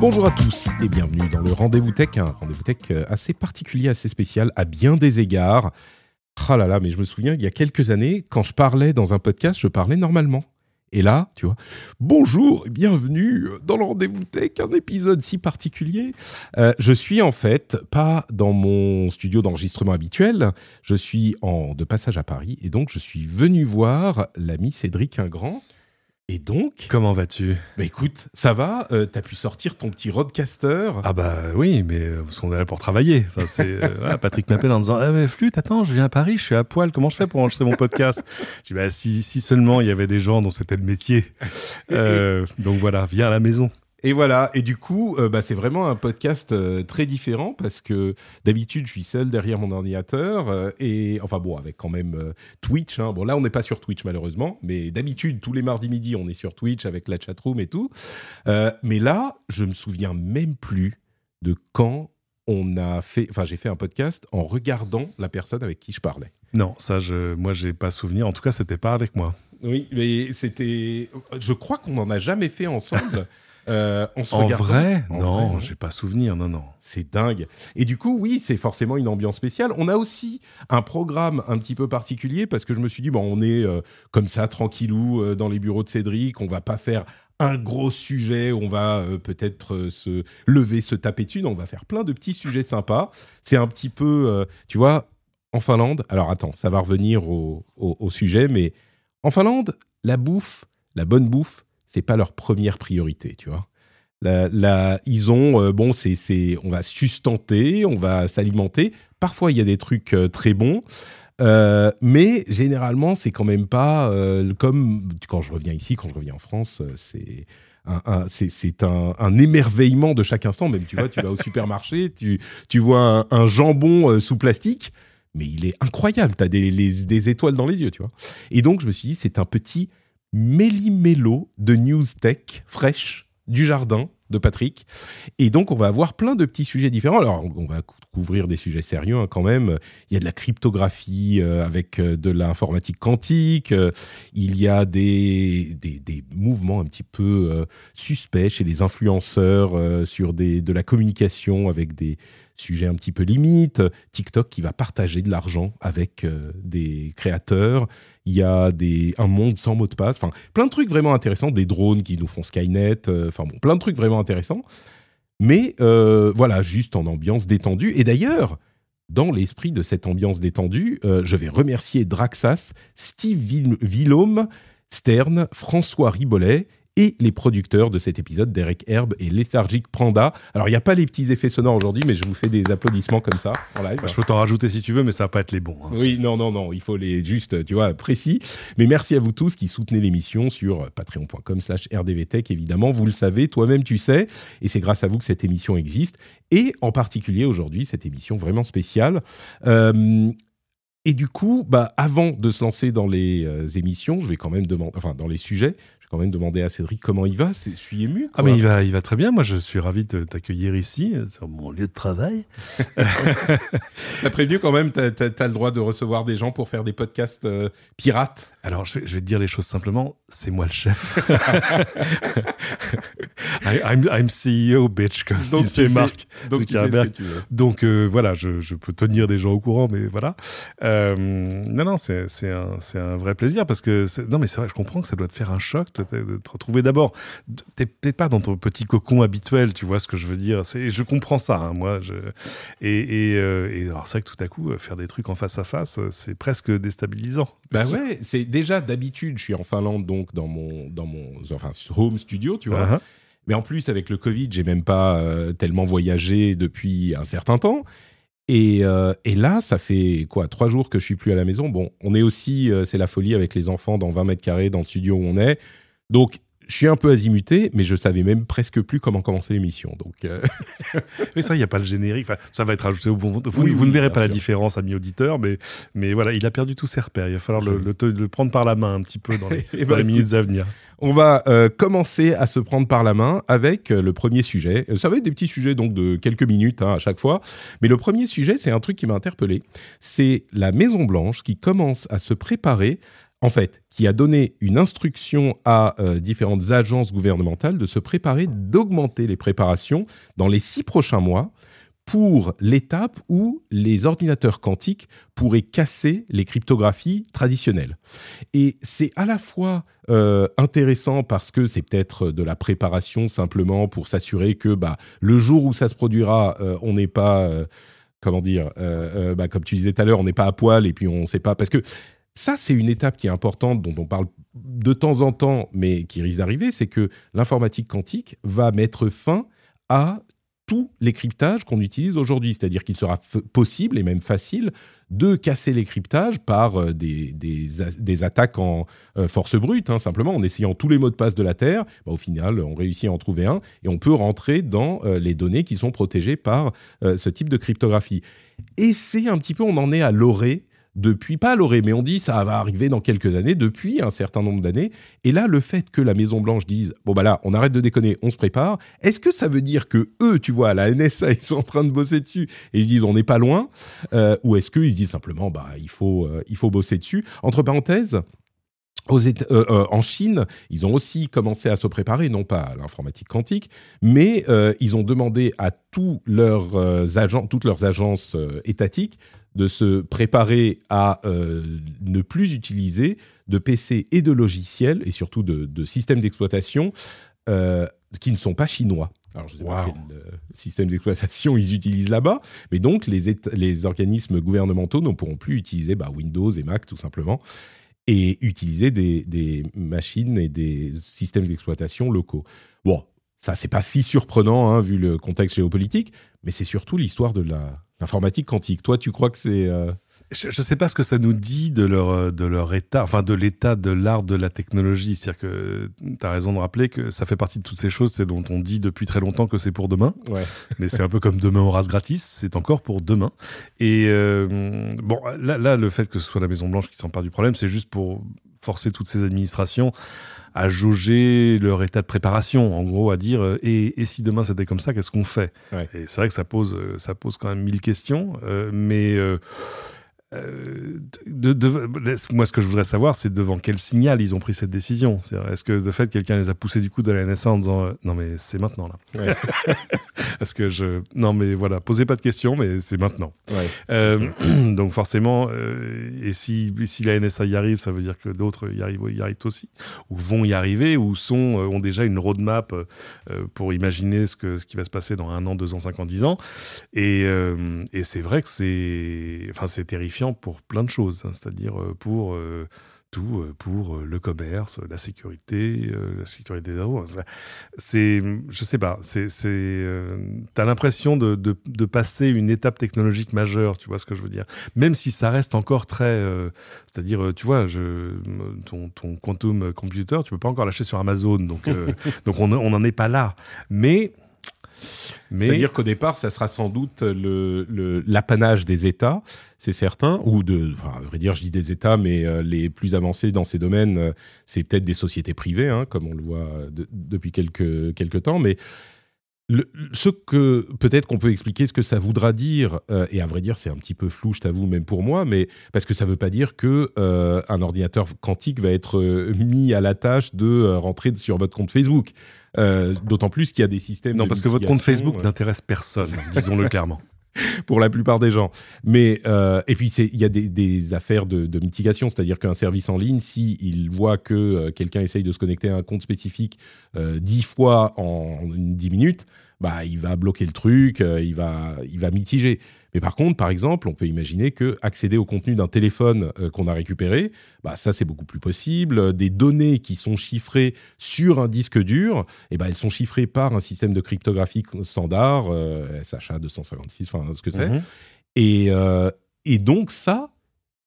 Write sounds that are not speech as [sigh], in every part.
Bonjour à tous et bienvenue dans le Rendez-vous Tech, un rendez-vous tech euh, assez particulier, assez spécial à bien des égards. Ah là là, mais je me souviens, il y a quelques années, quand je parlais dans un podcast, je parlais normalement. Et là, tu vois, bonjour et bienvenue dans le Rendez-vous Tech, un épisode si particulier. Euh, je suis en fait pas dans mon studio d'enregistrement habituel, je suis en, de passage à Paris et donc je suis venu voir l'ami Cédric Ingrand. Et donc, Comment vas-tu? Bah écoute, ça va euh, T'as pu sortir ton petit roadcaster Ah bah oui, mais euh, parce qu'on est là pour travailler. Enfin, c'est, euh, voilà, Patrick m'appelle en disant ah mais flûte, attends, je viens à Paris, je suis à poil, comment je fais pour enregistrer mon podcast? Je dis bah si, si seulement il y avait des gens dont c'était le métier. [laughs] Euh, donc voilà, viens à la maison. Et voilà, et du coup, euh, bah, c'est vraiment un podcast euh, très différent parce que d'habitude, je suis seul derrière mon ordinateur euh, et enfin bon, avec quand même Twitch. hein. Bon, là, on n'est pas sur Twitch malheureusement, mais d'habitude, tous les mardis midi, on est sur Twitch avec la chatroom et tout. Mais là, je me souviens même plus de quand on a fait, enfin, j'ai fait un podcast en regardant la personne avec qui je parlais. Non, ça, je, moi, j'ai pas souvenir. En tout cas, c'était pas avec moi. Oui, mais c'était, je crois qu'on n'en a jamais fait ensemble. [laughs] euh, en se En vrai, En non, non. j'ai pas souvenir. Non, non. C'est dingue. Et du coup, oui, c'est forcément une ambiance spéciale. On a aussi un programme un petit peu particulier parce que je me suis dit, bon, on est euh, comme ça, tranquillou, euh, dans les bureaux de Cédric. On va pas faire un gros sujet. On va euh, peut-être euh, se lever, se taper dessus. Non, on va faire plein de petits sujets sympas. C'est un petit peu, euh, tu vois, en Finlande. Alors attends, ça va revenir au, au- au sujet, mais en Finlande, la bouffe, la bonne bouffe, c'est pas leur première priorité, tu vois. La- ils ont, euh, bon, c'est, c'est, on va sustenter, on va s'alimenter. Parfois, il y a des trucs euh, très bons, euh, mais généralement, c'est quand même pas comme quand je reviens ici, quand je reviens en France, c'est un, un- c'est, c'est un, un émerveillement de chaque instant. Même, tu vois, tu vas au [laughs] supermarché, tu, tu vois un, jambon sous plastique, mais il est incroyable. Tu as des, les- des étoiles dans les yeux, tu vois. Et donc, je me suis dit, c'est un petit méli-mélo de news tech fraîche du jardin de Patrick. Et donc, on va avoir plein de petits sujets différents. Alors, on va cou- couvrir des sujets sérieux hein, quand même. Il y a de la cryptographie euh, avec euh, de l'informatique quantique. Euh, il y a des, des, des mouvements un petit peu suspects chez les influenceurs sur des, de la communication avec des sujets un petit peu limites. TikTok qui va partager de l'argent avec euh, des créateurs. Il y a des, un monde sans mot de passe. Enfin, plein de trucs vraiment intéressants. Des drones qui nous font Skynet. euh, Enfin, bon, plein de trucs vraiment intéressants. Mais euh, voilà, juste en ambiance détendue. Et d'ailleurs, dans l'esprit de cette ambiance détendue, je vais remercier Draxas, Steve Vil- Stern, François Ribollet et les producteurs de cet épisode, Derek Herb et Lethargic Pranda. Alors, il n'y a pas les petits effets sonores aujourd'hui, mais je vous fais des applaudissements comme ça en live. Bah, je peux t'en rajouter si tu veux, mais ça va pas être les bons. hein. Oui, non, non, non, il faut les juste, tu vois, précis. Mais merci à vous tous qui soutenez l'émission sur patreon.com slash rdvtech, évidemment. Vous le savez, toi-même tu sais, et c'est grâce à vous que cette émission existe. Et en particulier aujourd'hui, cette émission vraiment spéciale. Euh, et du coup, bah, avant de se lancer dans les euh, émissions, je vais quand même demander, enfin, dans les sujets, quand même demander à Cédric comment il va. C'est- Je suis ému. Ah mais il va, il va très bien. Moi, je suis ravi de t'accueillir ici euh, sur mon lieu de travail. [laughs] T'as prévenu quand même, t'as as, le droit de recevoir des gens pour faire des podcasts euh, pirates. Alors, je vais, je vais te dire les choses simplement. C'est moi le chef. [laughs] I- I'm, I'm CEO, bitch, comme Donc, disait Marc. Donc, tu fais ce Zuckerberg. que tu veux. Donc euh, voilà, je, je peux tenir des gens au courant, mais voilà. Euh, non, non, c'est un, vrai plaisir parce que non, mais c'est vrai, je comprends que ça doit te faire un choc de, te- de te retrouver d'abord. T'es peut-être pas dans ton petit cocon habituel, tu vois ce que je veux dire. Je comprends ça, hein, moi. Je, et, et, euh, et alors c'est vrai que tout à coup faire des trucs en face à face, c'est presque déstabilisant. Bah ouais, c'est déjà d'habitude, je suis en Finlande, donc dans mon, dans mon enfin, home studio, tu vois. Uh-huh. Mais en plus, avec le Covid, j'ai même pas euh, tellement voyagé depuis un certain temps. Et, euh, et, là, ça fait quoi Trois jours que je suis plus à la maison. Bon, on est aussi, euh, c'est la folie avec les enfants dans 20 mètres carrés dans le studio où on est. Donc, je suis un peu azimuté, mais je savais même presque plus comment commencer l'émission. Donc, euh... [laughs] oui, ça, il n'y a pas le générique. Enfin, ça va être ajouté au bon moment. Vous, oui, vous ne verrez pas sûr. la différence, amis auditeurs, mais, mais voilà, il a perdu tous ses repères. Il va falloir le, le, le, prendre par la main un petit peu dans les, [laughs] dans ben, les minutes à venir. On va euh, commencer à se prendre par la main avec euh, le premier sujet. Ça va être des petits sujets donc de quelques minutes hein, à chaque fois, mais le premier sujet, c'est un truc qui m'a interpellé. C'est la Maison Blanche qui commence à se préparer en fait, qui a donné une instruction à euh, différentes agences gouvernementales de se préparer, d'augmenter les préparations dans les six prochains mois pour l'étape où les ordinateurs quantiques pourraient casser les cryptographies traditionnelles. Et c'est à la fois euh, intéressant parce que c'est peut-être de la préparation simplement pour s'assurer que bah, le jour où ça se produira, euh, on n'est pas, comment dire, bah, comme tu disais tout à l'heure, on n'est pas à poil et puis on ne sait pas. Parce que ça, c'est une étape qui est importante, dont on parle de temps en temps, mais qui risque d'arriver, c'est que l'informatique quantique va mettre fin à tous les cryptages qu'on utilise aujourd'hui. C'est-à-dire qu'il sera possible et même facile de casser les cryptages par euh, des, des, attaques en euh, force brute, hein, simplement en essayant tous les mots de passe de la Terre. Bah, au final, on réussit à en trouver un et on peut rentrer dans euh, les données qui sont protégées par ce type de cryptographie. Et c'est un petit peu, on en est à l'orée depuis, pas à l'orée, mais on dit ça va arriver dans quelques années, depuis un certain nombre d'années. Et là, le fait que la Maison Blanche dise bon bah là, on arrête de déconner, on se prépare. Est-ce que ça veut dire que eux, tu vois, la NSA, [laughs] ils sont en train de bosser dessus et ils se disent on n'est pas loin, euh, ou est-ce qu'ils se disent simplement bah il faut euh, il faut bosser dessus? Entre parenthèses. Aux euh, en Chine, ils ont aussi commencé à se préparer, non pas à l'informatique quantique, mais ils ont demandé à tous leurs agents, toutes leurs agences étatiques de se préparer à euh, ne plus utiliser de PC et de logiciels, et surtout de, de systèmes d'exploitation euh, qui ne sont pas chinois. Alors, je ne sais wow. pas quel euh, système d'exploitation ils utilisent là-bas, mais donc les, les organismes gouvernementaux ne pourront plus utiliser bah, Windows et Mac tout simplement, et utiliser des, des machines et des systèmes d'exploitation locaux. Bon, ça, c'est pas si surprenant hein, vu le contexte géopolitique, mais c'est surtout l'histoire de l'informatique quantique. Toi, tu crois que c'est euh... Je ne sais pas ce que ça nous dit de leur, de leur état, enfin de l'état de l'art de la technologie. C'est-à-dire que tu as raison de rappeler que ça fait partie de toutes ces choses, c'est dont on dit depuis très longtemps que c'est pour demain. Ouais. [laughs] Mais c'est un peu comme demain au race gratis, c'est encore pour demain. Et euh, bon, là, là, le fait que ce soit la Maison Blanche qui s'empare du problème, c'est juste pour forcer toutes ces administrations à jauger leur état de préparation, en gros, à dire euh, et, et si demain c'était comme ça, qu'est-ce qu'on fait? Ouais. Et c'est vrai que ça pose, ça pose quand même mille questions, euh, mais euh, de, de, moi, ce que je voudrais savoir, c'est devant quel signal ils ont pris cette décision. Est-ce que de fait, quelqu'un les a poussés du coup de la NSA en disant euh, non mais c'est maintenant là. Ouais. [laughs] Est-ce que je non mais voilà, posez pas de questions, mais c'est maintenant. Ouais. Euh, [clears throat] donc forcément, et si si la NSA y arrive, ça veut dire que d'autres y arrivent, y arrivent aussi, ou vont y arriver, ou sont ont déjà une roadmap pour imaginer ce que ce qui va se passer dans un an, deux ans, cinq ans, dix ans. Et et c'est vrai que c'est enfin c'est terrifiant pour plein de choses, hein, c'est-à-dire pour euh, tout, pour euh, le commerce, la sécurité, euh, la sécurité des C'est, je sais pas, c'est, c'est, euh, t'as l'impression de, de, de, passer une étape technologique majeure, tu vois ce que je veux dire? Même si ça reste encore très, euh, c'est-à-dire, tu vois, je, ton, ton quantum computer, tu peux pas encore lâcher sur Amazon, donc, [laughs] donc on n'en est pas là. Mais mais... C'est-à-dire qu'au départ, ça sera sans doute l'apanage des États, c'est certain, ou de, à vrai dire, je dis des États, mais euh, les plus avancés dans ces domaines, euh, c'est peut-être des sociétés privées, hein, comme on le voit de, depuis quelques, quelques temps, mais ce que peut-être qu'on peut expliquer ce que ça voudra dire, euh, et à vrai dire c'est un petit peu flou, je t'avoue, même pour moi, mais parce que ça ne veut pas dire que euh, un ordinateur quantique va être euh, mis à la tâche de euh, rentrer sur votre compte Facebook. Euh, d'autant plus qu'il y a des systèmes. Non, parce que votre compte Facebook n'intéresse personne, [laughs] disons-le clairement. pour la plupart des gens. Mais euh, et puis il y a des, des affaires de, de mitigation, c'est-à-dire qu'un service en ligne, si il voit que euh, quelqu'un essaye de se connecter à un compte spécifique euh, dix fois en dix minutes, bah il va bloquer le truc, euh, il va il va mitiger. Mais par contre, par exemple, on peut imaginer que accéder au contenu d'un téléphone euh, qu'on a récupéré, bah ça c'est beaucoup plus possible. Des données qui sont chiffrées sur un disque dur, et eh ben elles sont chiffrées par un système de cryptographie standard, euh, SHA 256, enfin ce que c'est. Mhm. Et, et donc ça,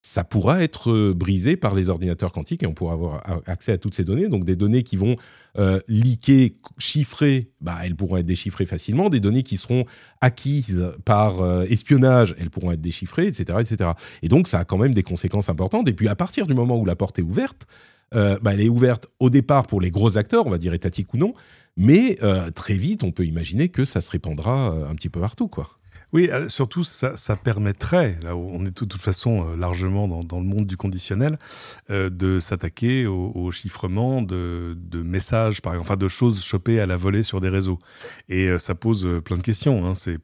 ça pourra être euh, brisé par les ordinateurs quantiques et on pourra avoir accès à toutes ces données. Donc des données qui vont euh, liquer, chiffrer, bah, elles pourront être déchiffrées facilement. Des données qui seront acquises par euh, espionnage, elles pourront être déchiffrées, etc., etc. Et donc ça a quand même des conséquences importantes. Et puis à partir du moment où la porte est ouverte, bah, elle est ouverte au départ pour les gros acteurs, on va dire étatiques ou non, mais très vite on peut imaginer que ça se répandra un petit peu partout, quoi. Oui, euh, surtout, ça, permettrait, là où on est de toute façon euh, largement dans, le monde du conditionnel, euh, de s'attaquer au, chiffrement de, messages, par exemple, enfin de choses chopées à la volée sur des réseaux. Et ça pose plein de questions. Hein. c'est.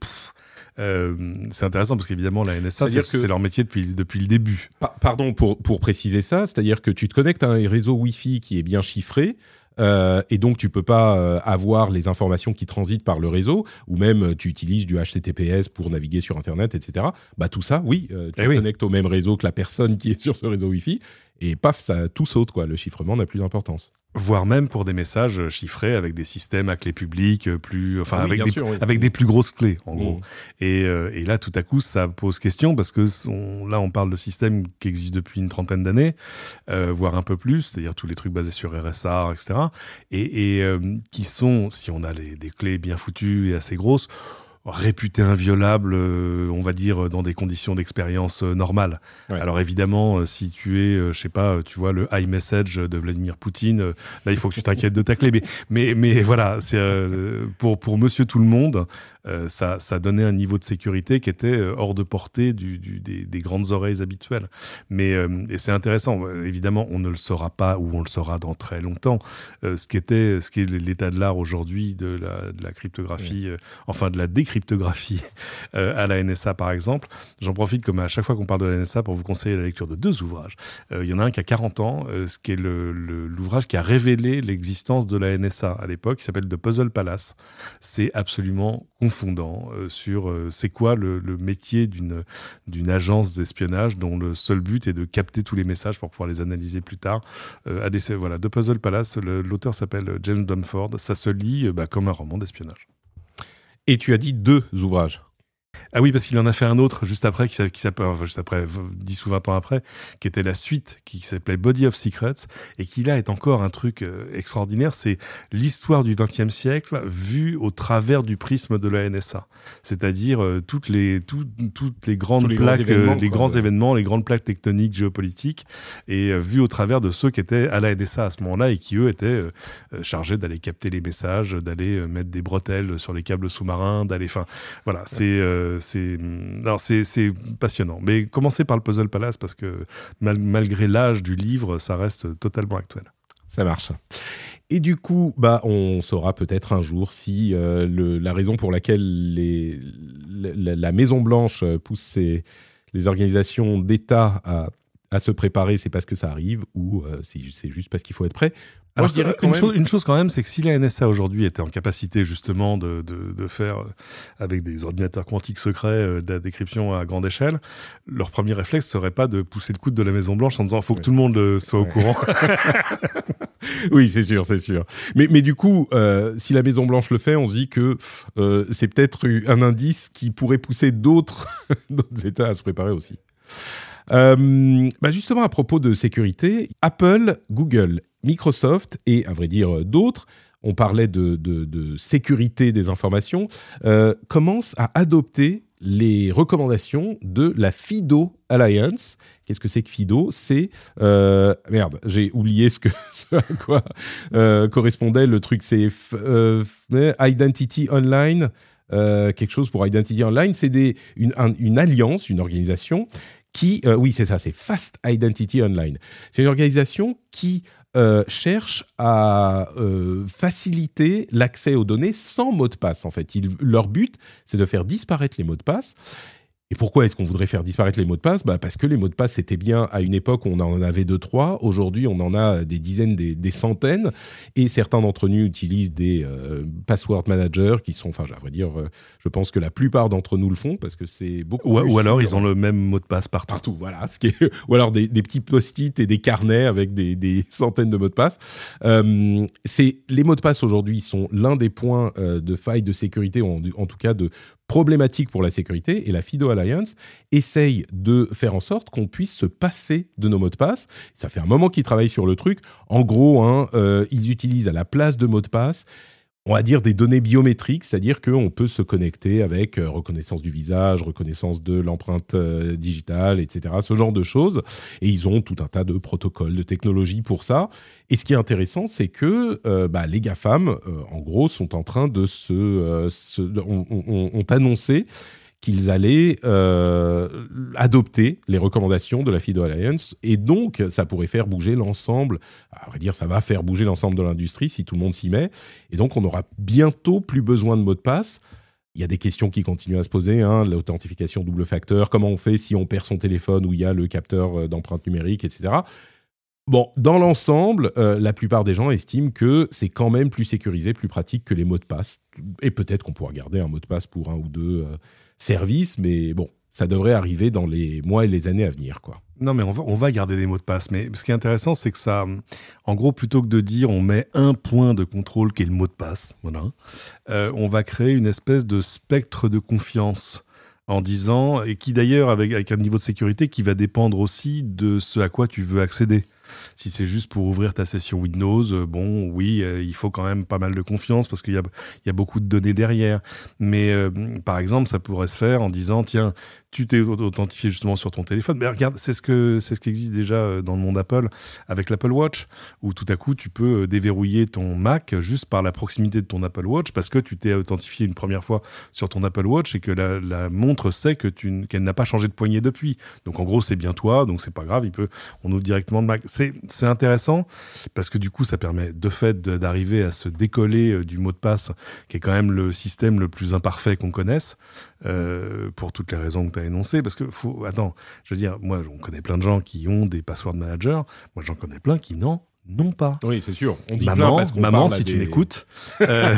c'est intéressant parce qu'évidemment, la NSA, c'est leur métier depuis, depuis le début. pardon pour, pour préciser ça, c'est-à-dire que tu te connectes à un réseau Wi-Fi qui est bien chiffré, euh, et donc tu peux pas euh, avoir les informations qui transitent par le réseau, ou même euh, tu utilises du HTTPS pour naviguer sur Internet, etc. Bah tout ça, oui, tu eh te connectes au même réseau que la personne qui est sur ce réseau Wi-Fi, et paf, ça tout saute quoi. Le chiffrement n'a plus d'importance voire même pour des messages chiffrés avec des systèmes à clé publique plus enfin avec, des, avec des plus grosses clés en gros mmh. et, euh, et, là tout à coup ça pose question parce que là on parle de systèmes qui existent depuis une trentaine d'années euh, voire un peu plus c'est-à-dire tous les trucs basés sur RSA etc et, et euh, qui sont si on a les, des clés bien foutues et assez grosses réputé inviolable, euh, on va dire, dans des conditions d'expérience euh, normales. Alors évidemment, euh, si tu es, je sais pas, tu vois, le iMessage de Vladimir Poutine, là, il faut que tu t'inquiètes de ta clé. Mais, mais, mais voilà, c'est pour, pour monsieur tout le monde, euh, ça, ça, donnait un niveau de sécurité qui était euh, hors de portée du, des, grandes oreilles habituelles. Mais euh, et c'est intéressant. Évidemment, on ne le saura pas ou on le saura dans très longtemps. ce qui était, ce qui est l'état de l'art aujourd'hui de la, de la cryptographie, enfin de la décryptographie [laughs] à la NSA par exemple. J'en profite comme à chaque fois qu'on parle de la NSA pour vous conseiller la lecture de deux ouvrages. Il y en a un qui a 40 ans, ce qui est l'ouvrage le, qui a révélé l'existence de la NSA à l'époque, qui s'appelle The Puzzle Palace. C'est absolument euh, sur euh, c'est quoi le, métier d'une agence d'espionnage dont le seul but est de capter tous les messages pour pouvoir les analyser plus tard. Euh, voilà, The Puzzle Palace, l'auteur s'appelle James Dunford. Ça se lit bah, comme un roman d'espionnage. Et tu as dit deux ouvrages. Ah oui, parce qu'il en a fait un autre juste après, qui, s'appelle, enfin, juste après, 10 ou 20 ans après, qui était la suite, qui s'appelait Body of Secrets, et qui là est encore un truc euh, extraordinaire. C'est l'histoire du XXe siècle vue au travers du prisme de la NSA. C'est-à-dire euh, toutes les, toutes les grandes plaques, euh, les grands événements, les grandes plaques tectoniques, géopolitiques, et vue au travers de ceux qui étaient à la NSA à ce moment-là et qui eux étaient chargés d'aller capter les messages, d'aller mettre des bretelles sur les câbles sous-marins, d'aller, enfin, voilà, c'est c'est passionnant. Mais commencez par le Puzzle Palace parce que malgré l'âge du livre, ça reste totalement actuel. Ça marche. Et du coup, bah, on saura peut-être un jour si euh, la raison pour laquelle les, la, Maison Blanche pousse les organisations d'État à, à, se préparer, c'est parce que ça arrive ou euh, c'est juste parce qu'il faut être prêt. Alors, je dirais une, chose, une, chose, quand même, c'est que si la NSA aujourd'hui était en capacité justement de, de, de, faire, euh, avec des ordinateurs quantiques secrets, euh, de la décryption à grande échelle, leur premier réflexe serait pas de pousser le coude de la Maison Blanche en disant faut que tout le monde euh, soit au courant. [laughs] oui, c'est sûr, c'est sûr. Mais, mais du coup, euh, si la Maison Blanche le fait, on se dit que euh, c'est peut-être un indice qui pourrait pousser d'autres [laughs] États à se préparer aussi. Euh, bah justement, à propos de sécurité, Apple, Google Microsoft et, à vrai dire, d'autres, on parlait de, sécurité des informations, euh, commencent à adopter les recommandations de la FIDO Alliance. Qu'est-ce que c'est que FIDO? C'est euh, merde, j'ai oublié ce que [laughs] à quoi euh, correspondait le truc. C'est Identity Online. quelque chose pour Identity Online, c'est une, alliance, une organisation qui, oui, c'est ça, c'est Fast Identity Online. C'est une organisation qui euh, cherchent à euh, faciliter l'accès aux données sans mot de passe. En fait, leur but, c'est de faire disparaître les mots de passe et pourquoi est-ce qu'on voudrait faire disparaître les mots de passe? Bah Parce que les mots de passe, c'était bien à une époque où on en avait deux, trois. Aujourd'hui, on en a des dizaines, des, centaines. Et certains d'entre nous utilisent des euh, password managers qui sont, enfin, à vrai dire, euh, je pense que la plupart d'entre nous le font parce que c'est beaucoup. Ou, ou alors, ils ont le même mot de passe partout. Partout, voilà. Ce qui est, [laughs] ou alors des, des petits post-it et des carnets avec des, des [laughs] centaines de mots de passe. Euh, c'est les mots de passe aujourd'hui sont l'un des points euh, de faille de sécurité, en, en tout cas de problématique pour la sécurité et la FIDO Alliance essaye de faire en sorte qu'on puisse se passer de nos mots de passe. Ça fait un moment qu'ils travaillent sur le truc. En gros, hein, euh, ils utilisent à la place de mots de passe on va dire des données biométriques, c'est-à-dire qu'on peut se connecter avec euh, reconnaissance du visage, reconnaissance de l'empreinte euh, digitale, etc., ce genre de choses. Et ils ont tout un tas de protocoles, de technologies pour ça. Et ce qui est intéressant, c'est que euh, bah, les GAFAM, en gros, sont en train de se... se ont annoncé qu'ils allaient euh, adopter les recommandations de la FIDO Alliance et donc ça pourrait faire bouger l'ensemble, à vrai dire ça va faire bouger l'ensemble de l'industrie si tout le monde s'y met et donc on aura bientôt plus besoin de mots de passe. Il y a des questions qui continuent à se poser, hein, l'authentification double facteur, comment on fait si on perd son téléphone où il y a le capteur euh, d'empreinte numérique, etc. Bon, dans l'ensemble, euh, la plupart des gens estiment que c'est quand même plus sécurisé, plus pratique que les mots de passe. Et peut-être qu'on pourra garder un mot de passe pour un ou deux service, mais bon, ça devrait arriver dans les mois et les années à venir, quoi. Non, mais on va, garder des mots de passe. Mais ce qui est intéressant, c'est que ça, en gros, plutôt que de dire on met un point de contrôle qui est le mot de passe, voilà, euh, on va créer une espèce de spectre de confiance en disant, et qui d'ailleurs, avec un niveau de sécurité qui va dépendre aussi de ce à quoi tu veux accéder. Si c'est juste pour ouvrir ta session Windows, euh, bon, oui, euh, il faut quand même pas mal de confiance parce qu'il y a, beaucoup de données derrière. Mais euh, par exemple, ça pourrait se faire en disant, tiens, tu t'es authentifié justement sur ton téléphone. Mais regarde, c'est ce que c'est ce qui existe déjà dans le monde Apple avec l'Apple Watch, où tout à coup tu peux déverrouiller ton Mac juste par la proximité de ton Apple Watch parce que tu t'es authentifié une première fois sur ton Apple Watch et que la, montre sait que tu qu'elle n'a pas changé de poignée depuis. Donc en gros c'est bien toi, donc c'est pas grave, il peut on ouvre directement le Mac. C'est intéressant parce que du coup ça permet de fait d'arriver à se décoller euh, du mot de passe qui est quand même le système le plus imparfait qu'on connaisse pour toutes les raisons que énoncé, parce que faut, attends, je veux dire, moi, on connaît plein de gens qui ont des password managers, moi, j'en connais plein qui n'en non pas. Oui, c'est sûr. On dit maman, maman si tu m'écoutes. [laughs] Euh,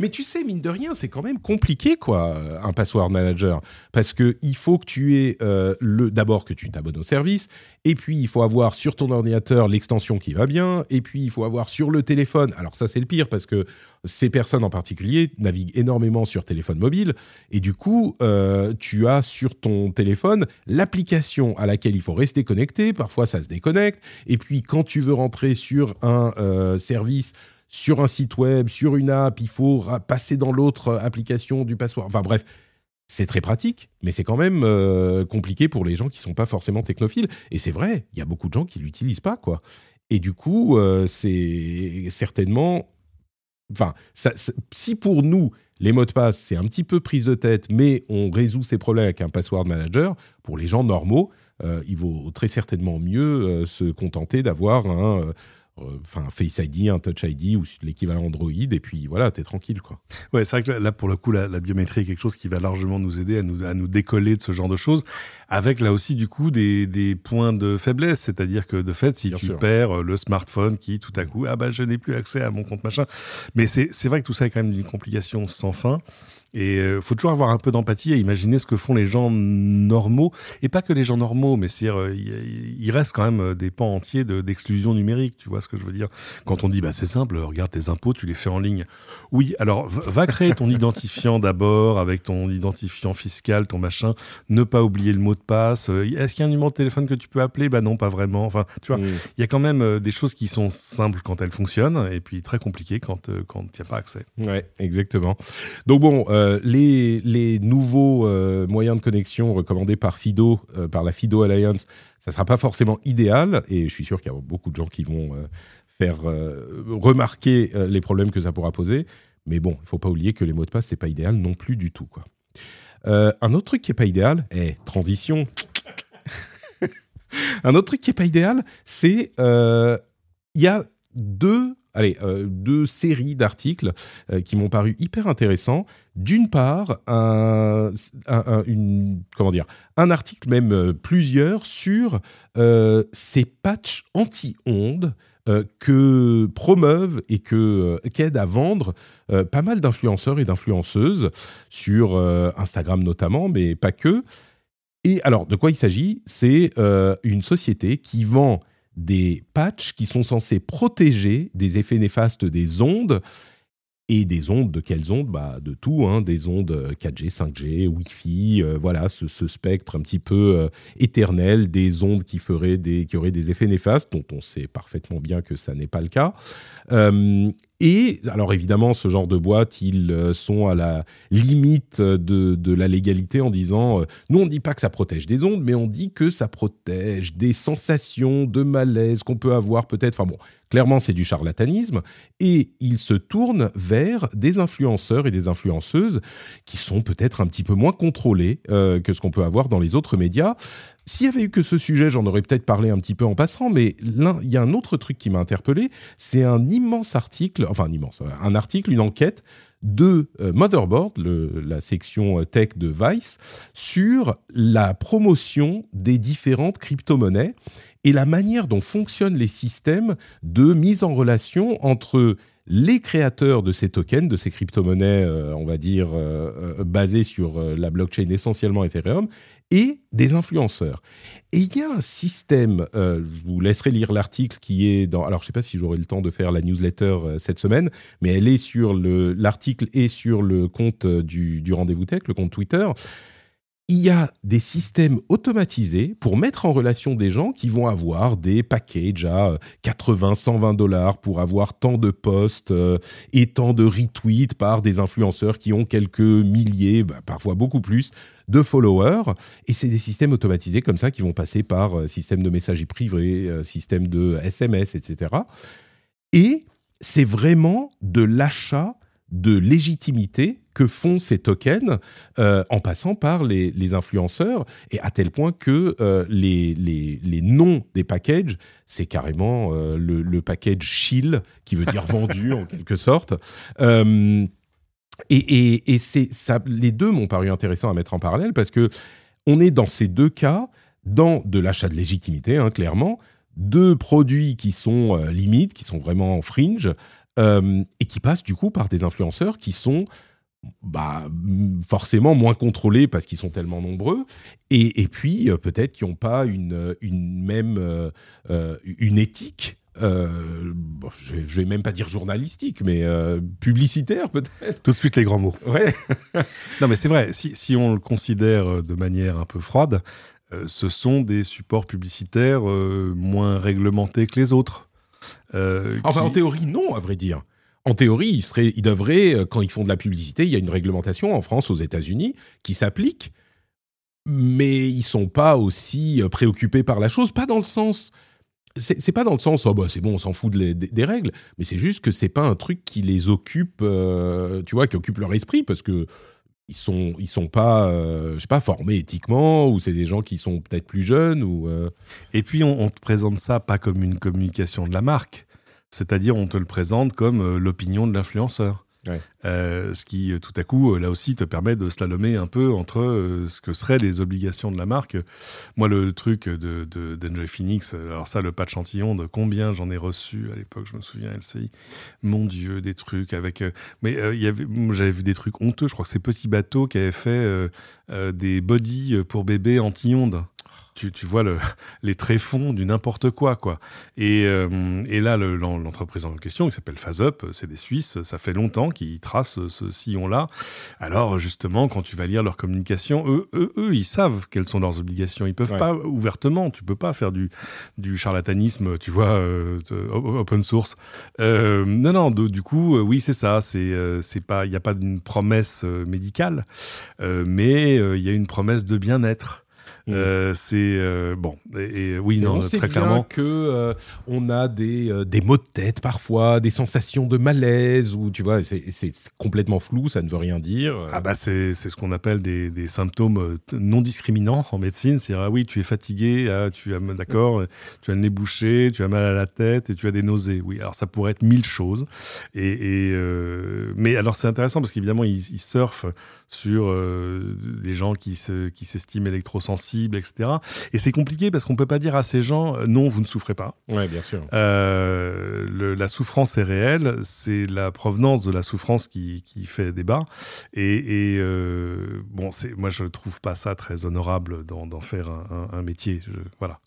Mais tu sais, mine de rien, c'est quand même compliqué, quoi, un password manager. Parce que il faut que tu aies euh, le, d'abord que tu t'abonnes au service, et puis il faut avoir sur ton ordinateur l'extension qui va bien, et puis il faut avoir sur le téléphone. Alors ça, c'est le pire parce que ces personnes en particulier naviguent énormément sur téléphone mobile, et du coup, euh, tu as sur ton téléphone l'application à laquelle il faut rester connecté. Parfois, ça se déconnecte, et puis quand tu veux rentrer sur un euh, service, sur un site web, sur une app, il faut passer dans l'autre application du password. Enfin bref, c'est très pratique, mais c'est quand même euh, compliqué pour les gens qui sont pas forcément technophiles. Et c'est vrai, il y a beaucoup de gens qui l'utilisent pas, quoi. Et du coup, euh, c'est certainement, enfin, si pour nous les mots de passe c'est un petit peu prise de tête, mais on résout ces problèmes avec un password manager, pour les gens normaux, euh, il vaut très certainement mieux se contenter d'avoir un enfin Face ID, un Touch ID ou l'équivalent Android, et puis voilà, t'es tranquille quoi. Ouais, c'est vrai que là, pour le coup, la, biométrie est quelque chose qui va largement nous aider à nous, à nous décoller de ce genre de choses, avec là aussi du coup des, des points de faiblesse, c'est-à-dire que de fait, si tu perds le smartphone qui tout à coup, ah bah je n'ai plus accès à mon compte machin, mais c'est vrai que tout ça est quand même une complication sans fin. Et euh, faut toujours avoir un peu d'empathie et imaginer ce que font les gens normaux, et pas que les gens normaux, mais c'est euh, il reste quand même euh, des pans entiers d'exclusion numérique. Tu vois ce que je veux dire Quand on dit bah c'est simple, regarde tes impôts, tu les fais en ligne. Oui, alors va créer ton [laughs] identifiant d'abord avec ton identifiant fiscal, ton machin. Ne pas oublier le mot de passe. Est-ce qu'il y a un numéro de téléphone que tu peux appeler? Bah non, pas vraiment. Enfin, tu vois, il y a quand même des choses qui sont simples quand elles fonctionnent et puis très compliquées quand quand il n'y a pas accès. Ouais, exactement. Donc bon. Euh, les, nouveaux euh, moyens de connexion recommandés par Fido, euh, par la Fido Alliance, ça ne sera pas forcément idéal, et je suis sûr qu'il y a beaucoup de gens qui vont faire remarquer les problèmes que ça pourra poser. Mais bon, il ne faut pas oublier que les mots de passe, c'est pas idéal non plus du tout. Quoi. un autre truc qui n'est pas idéal, est transition. [laughs] un autre truc qui n'est pas idéal, c'est il y a deux allez, euh, deux séries d'articles euh, qui m'ont paru hyper intéressants. D'une part, un, une, comment dire, un article, même euh, plusieurs, sur ces patchs anti-ondes que promeuvent et que qu'aident à vendre pas mal d'influenceurs et d'influenceuses sur Instagram notamment, mais pas que. Et alors, de quoi il s'agit? C'est une société qui vend des patchs qui sont censés protéger des effets néfastes des ondes. et des ondes, de quelles ondes? Bah, De tout, hein, des ondes 4G, 5G, Wi-Fi, euh, voilà, ce, spectre un petit peu euh, éternel, des ondes qui, feraient des, qui auraient des effets néfastes, dont on sait parfaitement bien que ça n'est pas le cas. Euh, et alors évidemment, ce genre de boîtes, ils euh, sont à la limite de, de la légalité en disant, euh, nous on ne dit pas que ça protège des ondes, mais on dit que ça protège des sensations de malaise qu'on peut avoir peut-être. Enfin bon, clairement c'est du charlatanisme. Et ils se tournent vers des influenceurs et des influenceuses qui sont peut-être un petit peu moins contrôlés que ce qu'on peut avoir dans les autres médias. S'il y avait eu que ce sujet, j'en aurais peut-être parlé un petit peu en passant, mais il y a un autre truc qui m'a interpellé, c'est un immense article, enfin un immense, un article, une enquête de euh, Motherboard, la section euh, tech de Vice, sur la promotion des différentes crypto-monnaies et la manière dont fonctionnent les systèmes de mise en relation entre les créateurs de ces tokens, de ces crypto-monnaies, euh, on va dire, basées sur la blockchain essentiellement Ethereum, et des influenceurs. Et il y a un système, euh, je vous laisserai lire l'article qui est dans... Alors je ne sais pas si j'aurai le temps de faire la newsletter euh, cette semaine, mais elle est sur l'article et sur le compte euh, du Rendez-vous Tech, le compte Twitter il y a des systèmes automatisés pour mettre en relation des gens qui vont avoir des packages à 80, 120 dollars pour avoir tant de posts et tant de retweets par des influenceurs qui ont quelques milliers, bah, parfois beaucoup plus, de followers. Et c'est des systèmes automatisés comme ça qui vont passer par euh, système de messagerie privée, euh, système de SMS, etc. Et c'est vraiment de l'achat de légitimité que font ces tokens euh, en passant par les, influenceurs et à tel point que les, les, noms des packages, c'est carrément le, package chill qui veut dire [laughs] vendu en quelque sorte. Et, c'est ça, les deux m'ont paru intéressants à mettre en parallèle parce que on est dans ces deux cas dans de l'achat de légitimité, hein, clairement, deux produits qui sont euh, limites, qui sont vraiment fringe, euh, et qui passent du coup par des influenceurs qui sont bah, forcément moins contrôlés parce qu'ils sont tellement nombreux, et, puis euh, peut-être qui n'ont pas une, une même une éthique euh, je, vais, vais même pas dire journalistique, mais euh, publicitaire peut-être. Tout de suite les grands mots. Ouais. [laughs] non, mais c'est vrai. Si, si, on le considère euh, de manière un peu froide, ce sont des supports publicitaires moins réglementés que les autres. enfin, en théorie, non, à vrai dire. En théorie, ils, devraient, quand ils font de la publicité, il y a une réglementation en France, aux États-Unis, qui s'applique, mais ils sont pas aussi préoccupés par la chose, pas dans le sens c'est pas dans le sens oh bah c'est bon on s'en fout des règles mais c'est juste que c'est pas un truc qui les occupe euh, tu vois qui occupe leur esprit parce que ils sont ils sont pas euh, je sais pas formés éthiquement ou c'est des gens qui sont peut-être plus jeunes ou euh. et puis on, on, te présente ça pas comme une communication de la marque c'est-à-dire on te le présente comme l'opinion de l'influenceur euh, ce qui, euh, tout à coup, euh, là aussi, te permet de slalomer un peu entre ce que seraient les obligations de la marque. Moi, le truc de, d'Enjoy Phoenix, alors ça, le patch antillon, de combien j'en ai reçu à l'époque, je me souviens, LCI. Mon Dieu, des trucs avec. mais j'avais vu des trucs honteux. Je crois que c'est Petit Bateau qui avait fait des bodies pour bébés anti-ondes tu, tu vois le, [laughs] les tréfonds du n'importe quoi, quoi. Et, euh, et là, l'entreprise en question, qui s'appelle FazeUp, c'est des Suisses, ça fait longtemps qu'ils tracent ce sillon-là. Alors, justement, quand tu vas lire leur communication, eux, eux, eux ils savent quelles sont leurs obligations. Ils peuvent pas ouvertement, tu peux pas faire du, du charlatanisme, tu vois, euh, open source. Euh, non, non, du coup, oui, c'est ça. C'est, c'est pas, il n'y a pas d'une promesse médicale, mais il y a une promesse de bien-être. Mm. Euh, c'est euh, bon et, oui non on sait très bien clairement. que euh, on a des des maux de tête parfois des sensations de malaise ou tu vois c'est complètement flou ça ne veut rien dire. Ah bah c'est c'est ce qu'on appelle des, des symptômes non discriminants en médecine. C'est ah oui tu es fatigué ah, tu as d'accord tu as le nez bouché tu as mal à la tête et tu as des nausées. Oui alors ça pourrait être mille choses. Et, et mais alors c'est intéressant parce qu'évidemment ils, ils surfent sur des gens qui se qui s'estiment électrosensibles sensibles, etc. Et c'est compliqué parce qu'on peut pas dire à ces gens euh, non, vous ne souffrez pas. Ouais, bien sûr. Euh, le, la souffrance est réelle, c'est la provenance de la souffrance qui, qui fait débat. Et, et euh, bon, c'est moi je trouve pas ça très honorable d'en faire un, un, un métier. Je, voilà.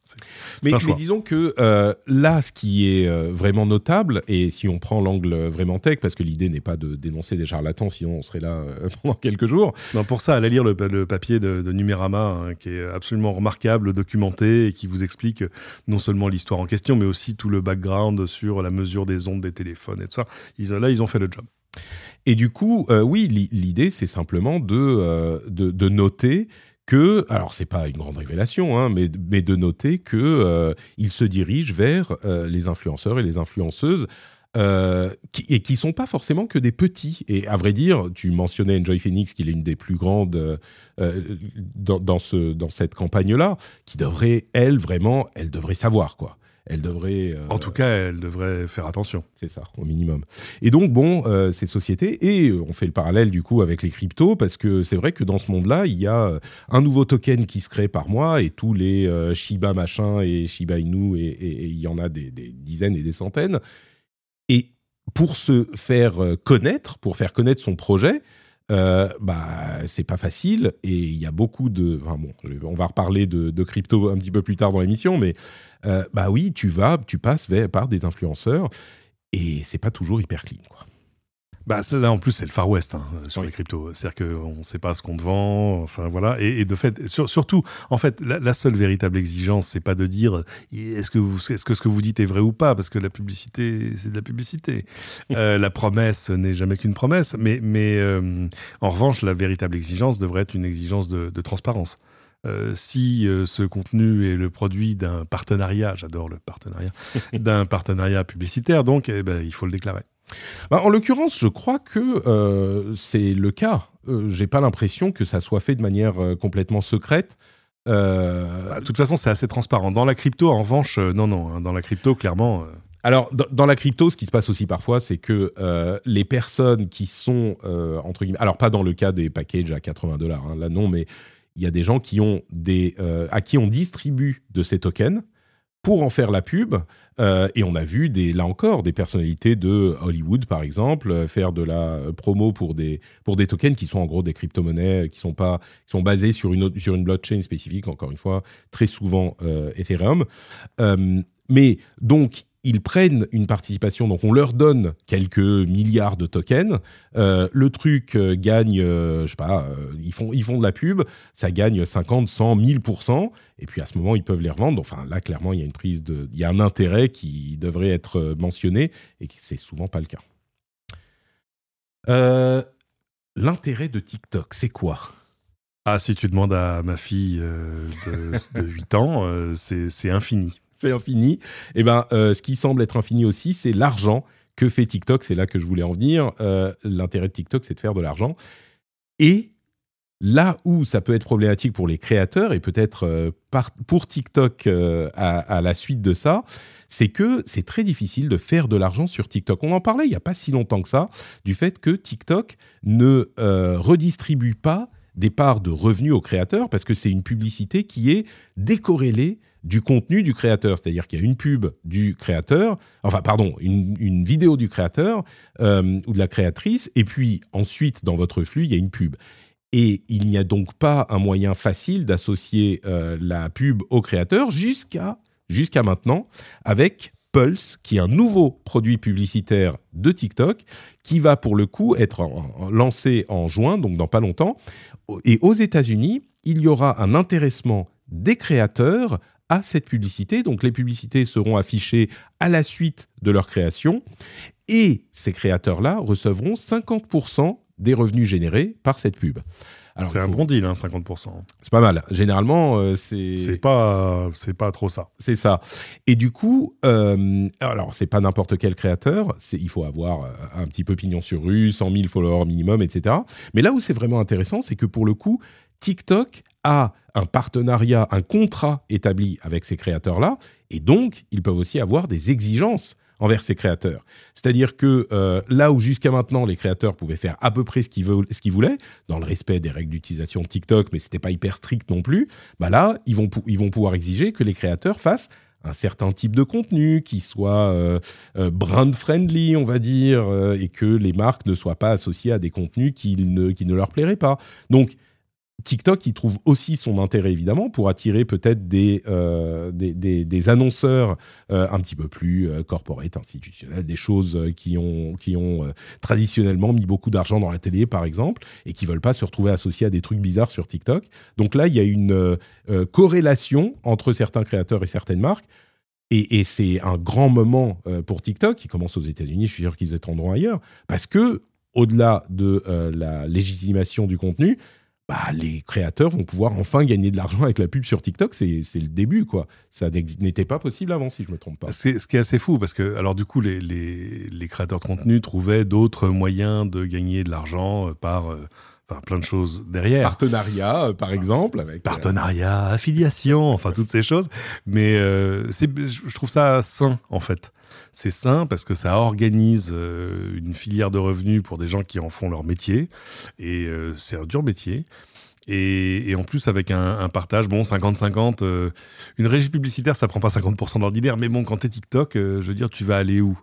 Mais, mais, disons que euh, là, ce qui est vraiment notable, et si on prend l'angle vraiment tech, parce que l'idée n'est pas de dénoncer des charlatans, sinon on serait là [laughs] pendant quelques jours. Non, pour ça, allez lire le, le papier de, de Numérama, hein, qui est absolument remarquable, documenté, et qui vous explique non seulement l'histoire en question, mais aussi tout le background sur la mesure des ondes des téléphones et tout ça. Ils, là, ils ont fait le job. Et du coup, euh, oui, l'idée, c'est simplement de, euh, de, de, noter que, alors c'est pas une grande révélation, hein, mais, mais de noter que euh, se dirige vers euh, les influenceurs et les influenceuses. Euh, qui, et qui sont pas forcément que des petits. Et à vrai dire, tu mentionnais Enjoy Phoenix, qui est l'une des plus grandes euh, dans, dans, ce, dans cette campagne-là, qui devrait, elle, vraiment, elle devrait savoir, quoi elle devrait. Euh, en tout cas, elle devrait faire attention. C'est ça, au minimum. Et donc, bon, euh, ces sociétés, et on fait le parallèle du coup avec les cryptos, parce que c'est vrai que dans ce monde-là, il y a un nouveau token qui se crée par mois, et tous les euh, Shiba machin et Shiba Inu, et, il y en a des, des, dizaines et des centaines. Pour se faire connaître, pour faire connaître son projet, euh, bah c'est pas facile et il y a beaucoup de enfin bon on va reparler de, de, crypto un petit peu plus tard dans l'émission mais euh, bah oui tu vas tu passes vers, par des influenceurs et c'est pas toujours hyper clean quoi bah, là, en plus, c'est le Far West hein, sur oui. les cryptos. C'est-à-dire qu'on ne sait pas ce qu'on te vend. Enfin, voilà. Et, et de fait, sur, surtout, en fait, la, la, seule véritable exigence, c'est pas de dire est-ce que, vous, est-ce que ce que vous dites est vrai ou pas, parce que la publicité, c'est de la publicité. euh, la promesse n'est jamais qu'une promesse. Mais, mais euh, en revanche, la véritable exigence devrait être une exigence de, de transparence. Euh, si euh, ce contenu est le produit d'un partenariat, j'adore le partenariat, [laughs] d'un partenariat publicitaire, donc eh ben, il faut le déclarer. Bah, en l'occurrence, je crois que euh, c'est le cas. Euh, J'ai pas l'impression que ça soit fait de manière euh, complètement secrète. Euh, bah, de toute façon, c'est assez transparent. Dans la crypto, en revanche, non, non. Hein, dans la crypto, clairement. Alors, dans, dans, la crypto, ce qui se passe aussi parfois, c'est que les personnes qui sont, entre guillemets, alors pas dans le cas des packages à 80 dollars, hein, là non, mais il y a des gens qui ont des, à qui on distribue de ces tokens pour en faire la pub. Euh, et on a vu des, là encore des personnalités de Hollywood, par exemple, euh, faire de la promo pour des, pour des tokens qui sont en gros des crypto-monnaies, qui sont, pas, qui sont basés sur une, sur une blockchain spécifique, encore une fois, très souvent euh, Ethereum. Euh, mais donc, ils prennent une participation, donc on leur donne quelques milliards de tokens. Euh, le truc euh, gagne, euh, je sais pas, euh, ils, font, ils font de la pub, ça gagne 50, 100, 1000%, et puis à ce moment, ils peuvent les revendre. Enfin, là, clairement, il y a une prise de. Il y a un intérêt qui devrait être mentionné, et c'est souvent pas le cas. L'intérêt de TikTok, c'est quoi? Ah, si tu demandes à ma fille de, de 8 ans, c'est infini c'est infini. Et ben, euh, ce qui semble être infini aussi, c'est l'argent que fait TikTok. C'est là que je voulais en venir. Euh, L'intérêt de TikTok, c'est de faire de l'argent. Et là où ça peut être problématique pour les créateurs et peut-être euh, pour TikTok à, la suite de ça, c'est que c'est très difficile de faire de l'argent sur TikTok. On en parlait il n'y a pas si longtemps que ça, du fait que TikTok ne redistribue pas des parts de revenus aux créateurs parce que c'est une publicité qui est décorrélée du contenu du créateur. C'est-à-dire qu'il y a une pub du créateur, enfin pardon, une, vidéo du créateur euh, ou de la créatrice, et puis ensuite dans votre flux, il y a une pub. Et il n'y a donc pas un moyen facile d'associer euh, la pub au créateur jusqu'à maintenant avec Pulse, qui est un nouveau produit publicitaire de TikTok, qui va pour le coup être lancé en juin, donc dans pas longtemps. Et aux États-Unis, il y aura un intéressement des créateurs à cette publicité. Donc les publicités seront affichées à la suite de leur création et ces créateurs-là recevront 50% des revenus générés par cette pub. C'est un bon deal, hein, 50%. C'est pas mal. Généralement, euh, c'est. C'est pas, c'est pas trop ça. C'est ça. Et du coup, euh, alors c'est pas n'importe quel créateur. C'est, il faut avoir euh, un petit peu pignon sur rue, 100 000 followers minimum, etc. Mais là où c'est vraiment intéressant, c'est que pour le coup, TikTok a un partenariat, un contrat établi avec ces créateurs-là, et donc ils peuvent aussi avoir des exigences envers ses créateurs. C'est-à-dire que euh, là où jusqu'à maintenant les créateurs pouvaient faire à peu près ce qu'ils, ce qu'ils voulaient, dans le respect des règles d'utilisation de TikTok, mais c'était pas hyper strict non plus, bah là ils vont, ils vont pouvoir exiger que les créateurs fassent un certain type de contenu qui soit euh, euh, brand friendly, on va dire, et que les marques ne soient pas associées à des contenus qui ne, qui ne leur plairaient pas. Donc TikTok, il trouve aussi son intérêt évidemment pour attirer peut-être des, euh, des, annonceurs euh, un petit peu plus euh, corporate, institutionnels, des choses qui ont, qui ont traditionnellement mis beaucoup d'argent dans la télé par exemple et qui veulent pas se retrouver associés à des trucs bizarres sur TikTok. Donc là, il y a une corrélation entre certains créateurs et certaines marques. Et, c'est un grand moment pour TikTok qui commence aux États-Unis. Je suis sûr qu'ils étendront ailleurs parce que au-delà de la légitimation du contenu, bah, les créateurs vont pouvoir enfin gagner de l'argent avec la pub sur TikTok. C'est le début, quoi. Ça n'était pas possible avant, si je me trompe pas. C'est ce qui est assez fou, parce que, alors, du coup, les, les, créateurs de contenu trouvaient d'autres moyens de gagner de l'argent euh, par. Euh, enfin, plein de choses derrière. Partenariat, euh, par exemple. Avec, Partenariat, affiliation, enfin, toutes ces choses. Mais je trouve ça sain, en fait. C'est sain parce que ça organise euh, une filière de revenus pour des gens qui en font leur métier. Et euh, c'est un dur métier. Et, en plus, avec un, partage, bon, 50-50, euh, une régie publicitaire, ça prend pas 50% d'ordinaire, mais bon, quand tu es TikTok, je veux dire, tu vas aller où?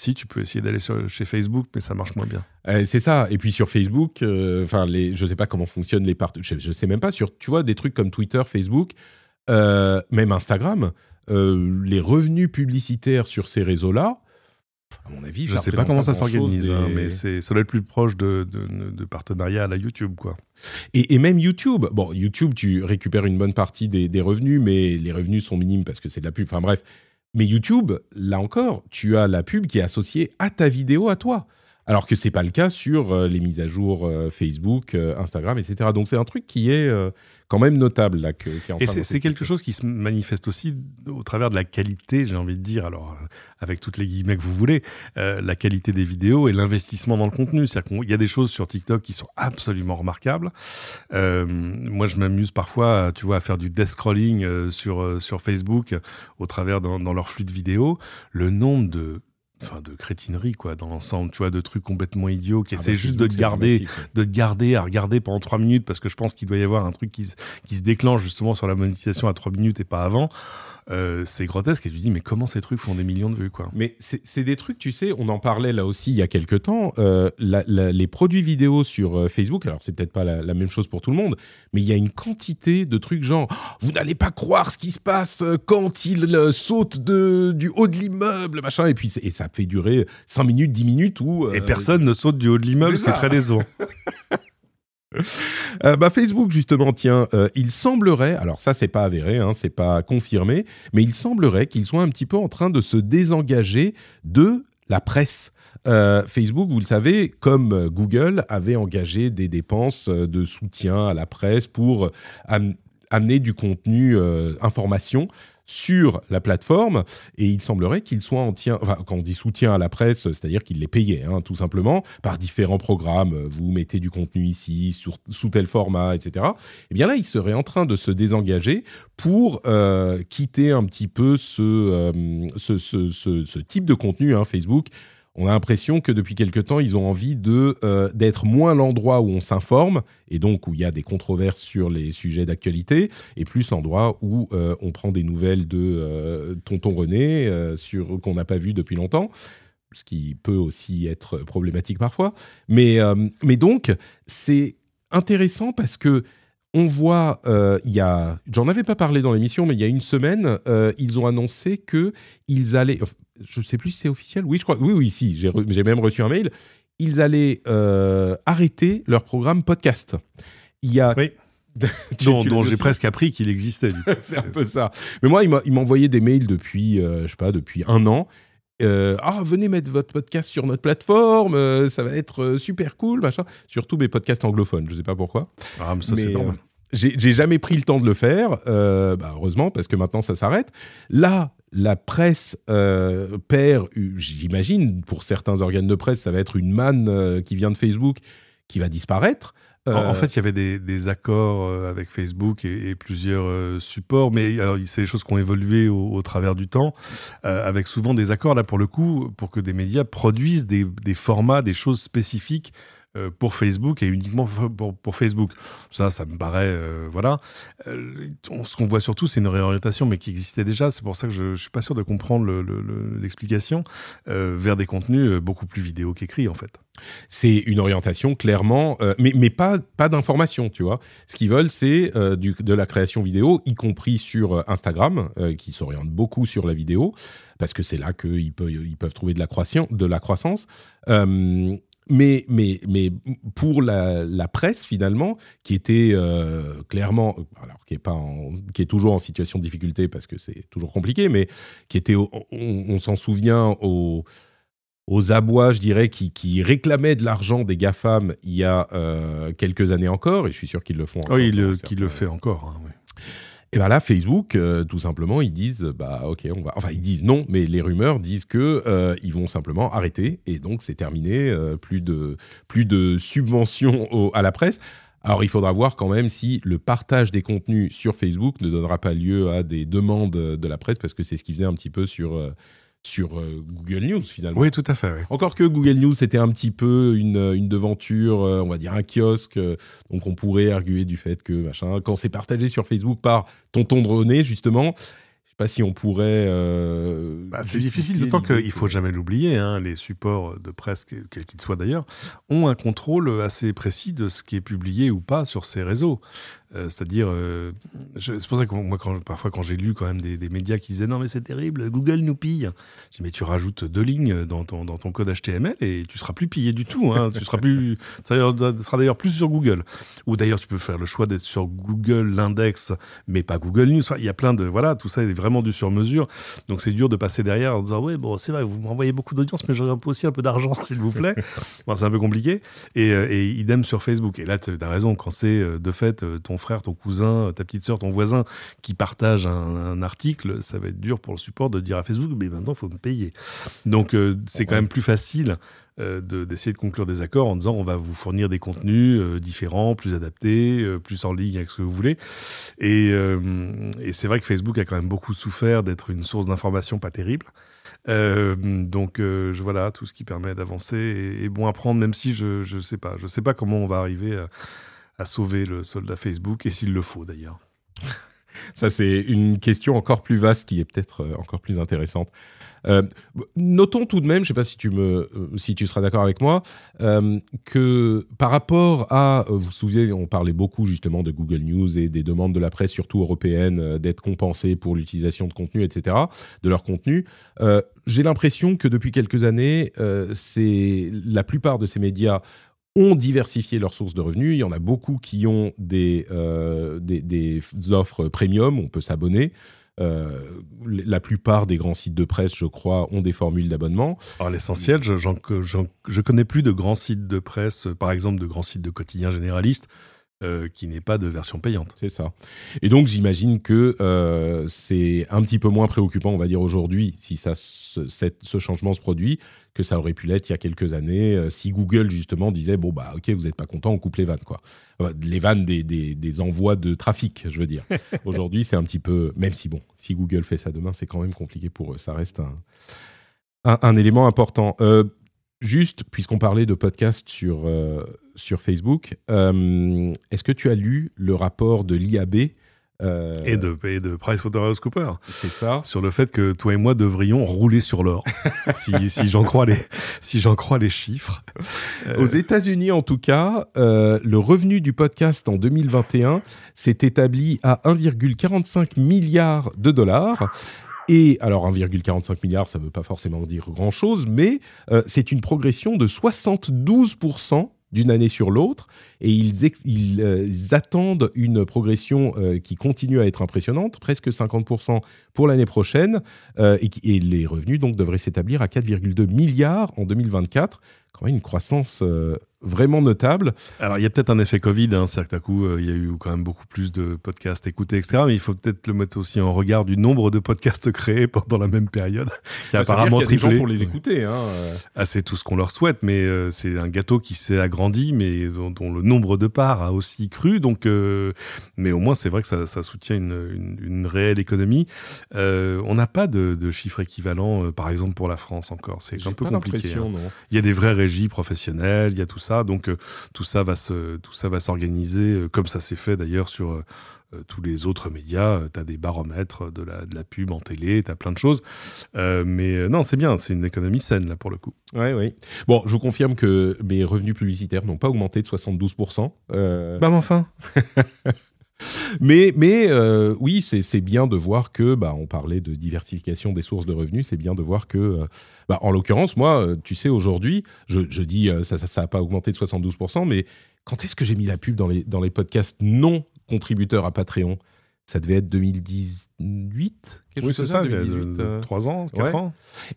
Si, tu peux essayer d'aller chez Facebook, mais ça marche moins bien. c'est ça. Et puis sur Facebook, enfin, les, je sais pas comment fonctionnent les parties. Je, je, sais même pas sur, tu vois, des trucs comme Twitter, Facebook, même Instagram. Euh, les revenus publicitaires sur ces réseaux-là, à mon avis, je ne sais pas comment ça s'organise, hein, mais c'est ça doit être plus proche de, de, partenariat à la YouTube, quoi. Et, même YouTube, bon, YouTube, tu récupères une bonne partie des, revenus, mais les revenus sont minimes parce que c'est de la pub. Enfin bref, mais YouTube, là encore, tu as la pub qui est associée à ta vidéo, à toi alors que c'est pas le cas sur euh, les mises à jour euh, Facebook, euh, Instagram, etc. Donc c'est un truc qui est quand même notable là. Que, Et c'est quelque chose qui se manifeste aussi au travers de la qualité, j'ai envie de dire, alors avec toutes les guillemets que vous voulez, la qualité des vidéos et l'investissement dans le contenu. C'est-à-dire qu'il y a des choses sur TikTok qui sont absolument remarquables. moi, je m'amuse parfois, tu vois, à faire du death scrolling sur sur Facebook au travers dans, dans leur flux de vidéos. Le nombre de enfin de crétinerie quoi dans l'ensemble tu vois de trucs complètement idiots qui ah essaient bah, juste de te garder de te garder à regarder pendant trois minutes parce que je pense qu'il doit y avoir un truc qui, qui se déclenche justement sur la monétisation à trois minutes et pas avant euh, c'est grotesque et tu dis mais comment ces trucs font des millions de vues quoi Mais c'est des trucs tu sais on en parlait là aussi il y a quelques temps euh, les produits vidéo sur euh, Facebook alors c'est peut-être pas la, même chose pour tout le monde mais il y a une quantité de trucs genre vous n'allez pas croire ce qui se passe quand il saute de, du haut de l'immeuble machin et puis et ça fait durer 5 minutes 10 minutes où et personne ne saute du haut de l'immeuble c'est très décevant [laughs] Euh, bah Facebook justement, tiens, euh, il semblerait, alors ça c'est pas avéré, hein, c'est pas confirmé, mais il semblerait qu'ils soient un petit peu en train de se désengager de la presse. Euh, Facebook, vous le savez, comme Google avait engagé des dépenses de soutien à la presse pour amener du contenu information sur la plateforme et il semblerait qu'il soit en tien, enfin, quand on dit soutien à la presse, c'est-à-dire qu'il les payait, hein, tout simplement, par différents programmes. Vous mettez du contenu ici, sous tel format, etc. Et eh bien là, il serait en train de se désengager pour euh, quitter un petit peu ce, euh, ce, ce, type de contenu, hein, Facebook on a l'impression que depuis quelque temps, ils ont envie de euh, d'être moins l'endroit où on s'informe et donc où il y a des controverses sur les sujets d'actualité, et plus l'endroit où euh, on prend des nouvelles de euh, Tonton René sur qu'on n'a pas vu depuis longtemps, ce qui peut aussi être problématique parfois. Mais mais donc c'est intéressant parce que on voit, il y a, j'en avais pas parlé dans l'émission, mais il y a une semaine, ils ont annoncé que ils allaient, je ne sais plus si c'est officiel. Oui, je crois. Oui, oui, si. J'ai même reçu un mail. Ils allaient euh, arrêter leur programme podcast. Il y a. Oui. [laughs] dont, j'ai presque appris qu'il existait. [laughs] c'est un peu ça. Mais moi, il m'a envoyé des mails depuis, euh, je sais pas, depuis un an. Euh, ah, venez mettre votre podcast sur notre plateforme, ça va être super cool, machin. Surtout mes podcasts anglophones, je sais pas pourquoi. Ah, mais ça c'est normal. J'ai jamais pris le temps de le faire, bah, heureusement, parce que maintenant ça s'arrête. Là, la presse euh, perd, j'imagine, pour certains organes de presse, ça va être une manne euh, qui vient de Facebook qui va disparaître. En, en fait, il y avait des, des accords euh, avec Facebook et, et plusieurs euh, supports, mais alors c'est des choses qui ont évolué au, au travers du temps, euh, avec souvent des accords là pour le coup, pour que des médias produisent des, des formats, des choses spécifiques euh, pour Facebook et uniquement pour, Facebook. Ça, ça me paraît, euh, voilà. Euh, ce qu'on voit surtout, c'est une réorientation, mais qui existait déjà. C'est pour ça que je, je suis pas sûr de comprendre l'explication le, le, vers des contenus beaucoup plus vidéo qu'écrits, en fait. C'est une orientation clairement, euh, mais, mais pas, pas d'information, tu vois. Ce qu'ils veulent, c'est euh, de la création vidéo, y compris sur Instagram, euh, qui s'oriente beaucoup sur la vidéo, parce que c'est là qu'ils peuvent, ils peuvent trouver. De la croissance mais, mais, mais pour la, la, presse, finalement, qui était euh, clairement, alors qui est, pas en, qui est toujours en situation de difficulté parce que c'est toujours compliqué, mais qui était, on, on s'en souvient, aux, aux abois, je dirais, qui, qui réclamaient de l'argent des GAFAM il y a euh, quelques années encore, et je suis sûr qu'ils le font encore. Oui, il le, qu le fait encore. Hein, oui. Et bien là, Facebook, euh, tout simplement, ils disent, bah ok, on va. Enfin, ils disent non, mais les rumeurs disent que euh, ils vont simplement arrêter, et donc c'est terminé. Euh, plus de plus de subventions à la presse. Alors, il faudra voir quand même si le partage des contenus sur Facebook ne donnera pas lieu à des demandes de la presse, parce que c'est ce qu'ils faisaient un petit peu sur sur euh, Google News finalement. Oui, tout à fait. Oui. Encore que Google News c'était un petit peu une, une devanture, euh, on va dire un kiosque, euh, donc on pourrait arguer du fait que machin, quand c'est partagé sur Facebook par Tonton Droné justement, je sais pas si on pourrait. Euh, bah, c'est difficile, d'autant qu'il faut jamais l'oublier. Hein, les supports de presse, quels qu'ils soient d'ailleurs, ont un contrôle assez précis de ce qui est publié ou pas sur ces réseaux. Euh, C'est-à-dire, euh, c'est pour ça que moi, parfois, quand j'ai lu quand même des, médias qui disaient non, mais c'est terrible, Google nous pille. Je dis, mais tu rajoutes deux lignes dans ton, dans ton code HTML et tu seras plus pillé du tout. Hein. tu seras plus, [laughs] ça sera d'ailleurs plus sur Google. Ou d'ailleurs, tu peux faire le choix d'être sur Google, l'index, mais pas Google News. Il y a plein de, voilà, tout ça est vraiment du sur mesure. Donc, c'est dur de passer derrière en disant, oui, bon, c'est vrai, vous m'envoyez beaucoup d'audience, mais j'aurais aussi un peu d'argent, [laughs] s'il vous plaît. c'est un peu compliqué. Et, et idem sur Facebook. Et là, tu as raison, quand c'est de fait ton frère, ton cousin, ta petite sœur, ton voisin qui partage un, un, article, ça va être dur pour le support de dire à Facebook, mais maintenant, il faut me payer. Donc, euh, c'est quand même plus facile euh, d'essayer de, de, conclure des accords en disant on va vous fournir des contenus euh, différents, plus adaptés, euh, plus en ligne avec ce que vous voulez. Et, et c'est vrai que Facebook a quand même beaucoup souffert d'être une source d'information pas terrible. Euh, donc euh, je, voilà, tout ce qui permet d'avancer est, est, bon à prendre, même si je je sais pas, je sais pas comment on va arriver à, à sauver le soldat Facebook et s'il le faut d'ailleurs. [laughs] Ça, c'est une question encore plus vaste qui est peut-être encore plus intéressante. Euh, notons tout de même, je ne sais pas si tu, me, si tu seras d'accord avec moi, euh, que par rapport à, vous vous souvenez, on parlait beaucoup justement de Google News et des demandes de la presse, surtout européenne, euh, d'être compensées pour l'utilisation de contenu, etc., de leur contenu. Euh, J'ai l'impression que depuis quelques années, c'est la plupart de ces médias ont diversifié leurs sources de revenus. Il y en a beaucoup qui ont des, euh, des, offres premium, on peut s'abonner. Euh, la plupart des grands sites de presse, je crois, ont des formules d'abonnement. Alors l'essentiel, je, je, je connais plus de grands sites de presse, par exemple de grands sites de quotidiens généralistes, euh, qui n'est pas de version payante. C'est ça. Et donc j'imagine que euh, c'est un petit peu moins préoccupant, on va dire aujourd'hui, si ça, ce, cette, ce changement se produit, que ça aurait pu l'être il y a quelques années, euh, si Google justement disait bon bah ok vous n'êtes pas content, on coupe les vannes quoi. les vannes des, des, des, envois de trafic, je veux dire. [laughs] aujourd'hui c'est un petit peu, même si bon, si Google fait ça demain, c'est quand même compliqué pour eux. Ça reste un, un, un élément important. Euh, Juste, puisqu'on parlait de podcast sur, euh, sur Facebook, euh, est-ce que tu as lu le rapport de l'IAB euh, et, de, et de PricewaterhouseCoopers. C'est ça. Sur le fait que toi et moi devrions rouler sur l'or, [laughs] si, si j'en crois les, si crois les chiffres. Aux États-Unis, en tout cas, euh, le revenu du podcast en 2021 s'est établi à 1,45 milliard de dollars. Et alors 1,45 milliard, ça ne veut pas forcément dire grand-chose, mais euh, c'est une progression de 72% d'une année sur l'autre, et ils, euh, attendent une progression euh, qui continue à être impressionnante, presque 50% pour l'année prochaine, et, et, les revenus donc devraient s'établir à 4,2 milliards en 2024, quand même une croissance vraiment notable. Alors, il y a peut-être un effet Covid, hein, c'est-à-dire que d'un coup, euh, il y a eu quand même beaucoup plus de podcasts écoutés, etc. Mais il faut peut-être le mettre aussi en regard du nombre de podcasts [laughs] créés pendant la même période, qui a apparemment triplé. pour les écouter. Hein. Ah, c'est tout ce qu'on leur souhaite, mais euh, c'est un gâteau qui s'est agrandi, mais dont, le nombre de parts a aussi cru. Donc, euh, mais au moins, c'est vrai que ça, ça soutient une, une, réelle économie. on n'a pas de, de chiffres équivalents, par exemple, pour la France encore. C'est un peu compliqué. Hein. Il y a des vraies régies professionnelles, il y a tout ça. Donc euh, tout ça va se, tout ça va s'organiser euh, comme ça s'est fait d'ailleurs sur euh, tous les autres médias. tu as des baromètres de la, de la pub en télé, tu as plein de choses. mais non, c'est bien, c'est une économie saine là pour le coup. Oui, oui. Bon, je vous confirme que mes revenus publicitaires n'ont pas augmenté de 72%. Bah, enfin [laughs] mais mais oui, c'est bien de voir que, bah, on parlait de diversification des sources de revenus, c'est bien de voir que bah, en l'occurrence, moi, euh, tu sais, aujourd'hui, je, dis, euh, ça n'a ça, pas augmenté de 72%, mais quand est-ce que j'ai mis la pub dans les, dans les podcasts non contributeurs à Patreon? Ça devait être 2018 quelque Oui, c'est ça, 2018, 3 euh, ans, 4 ans.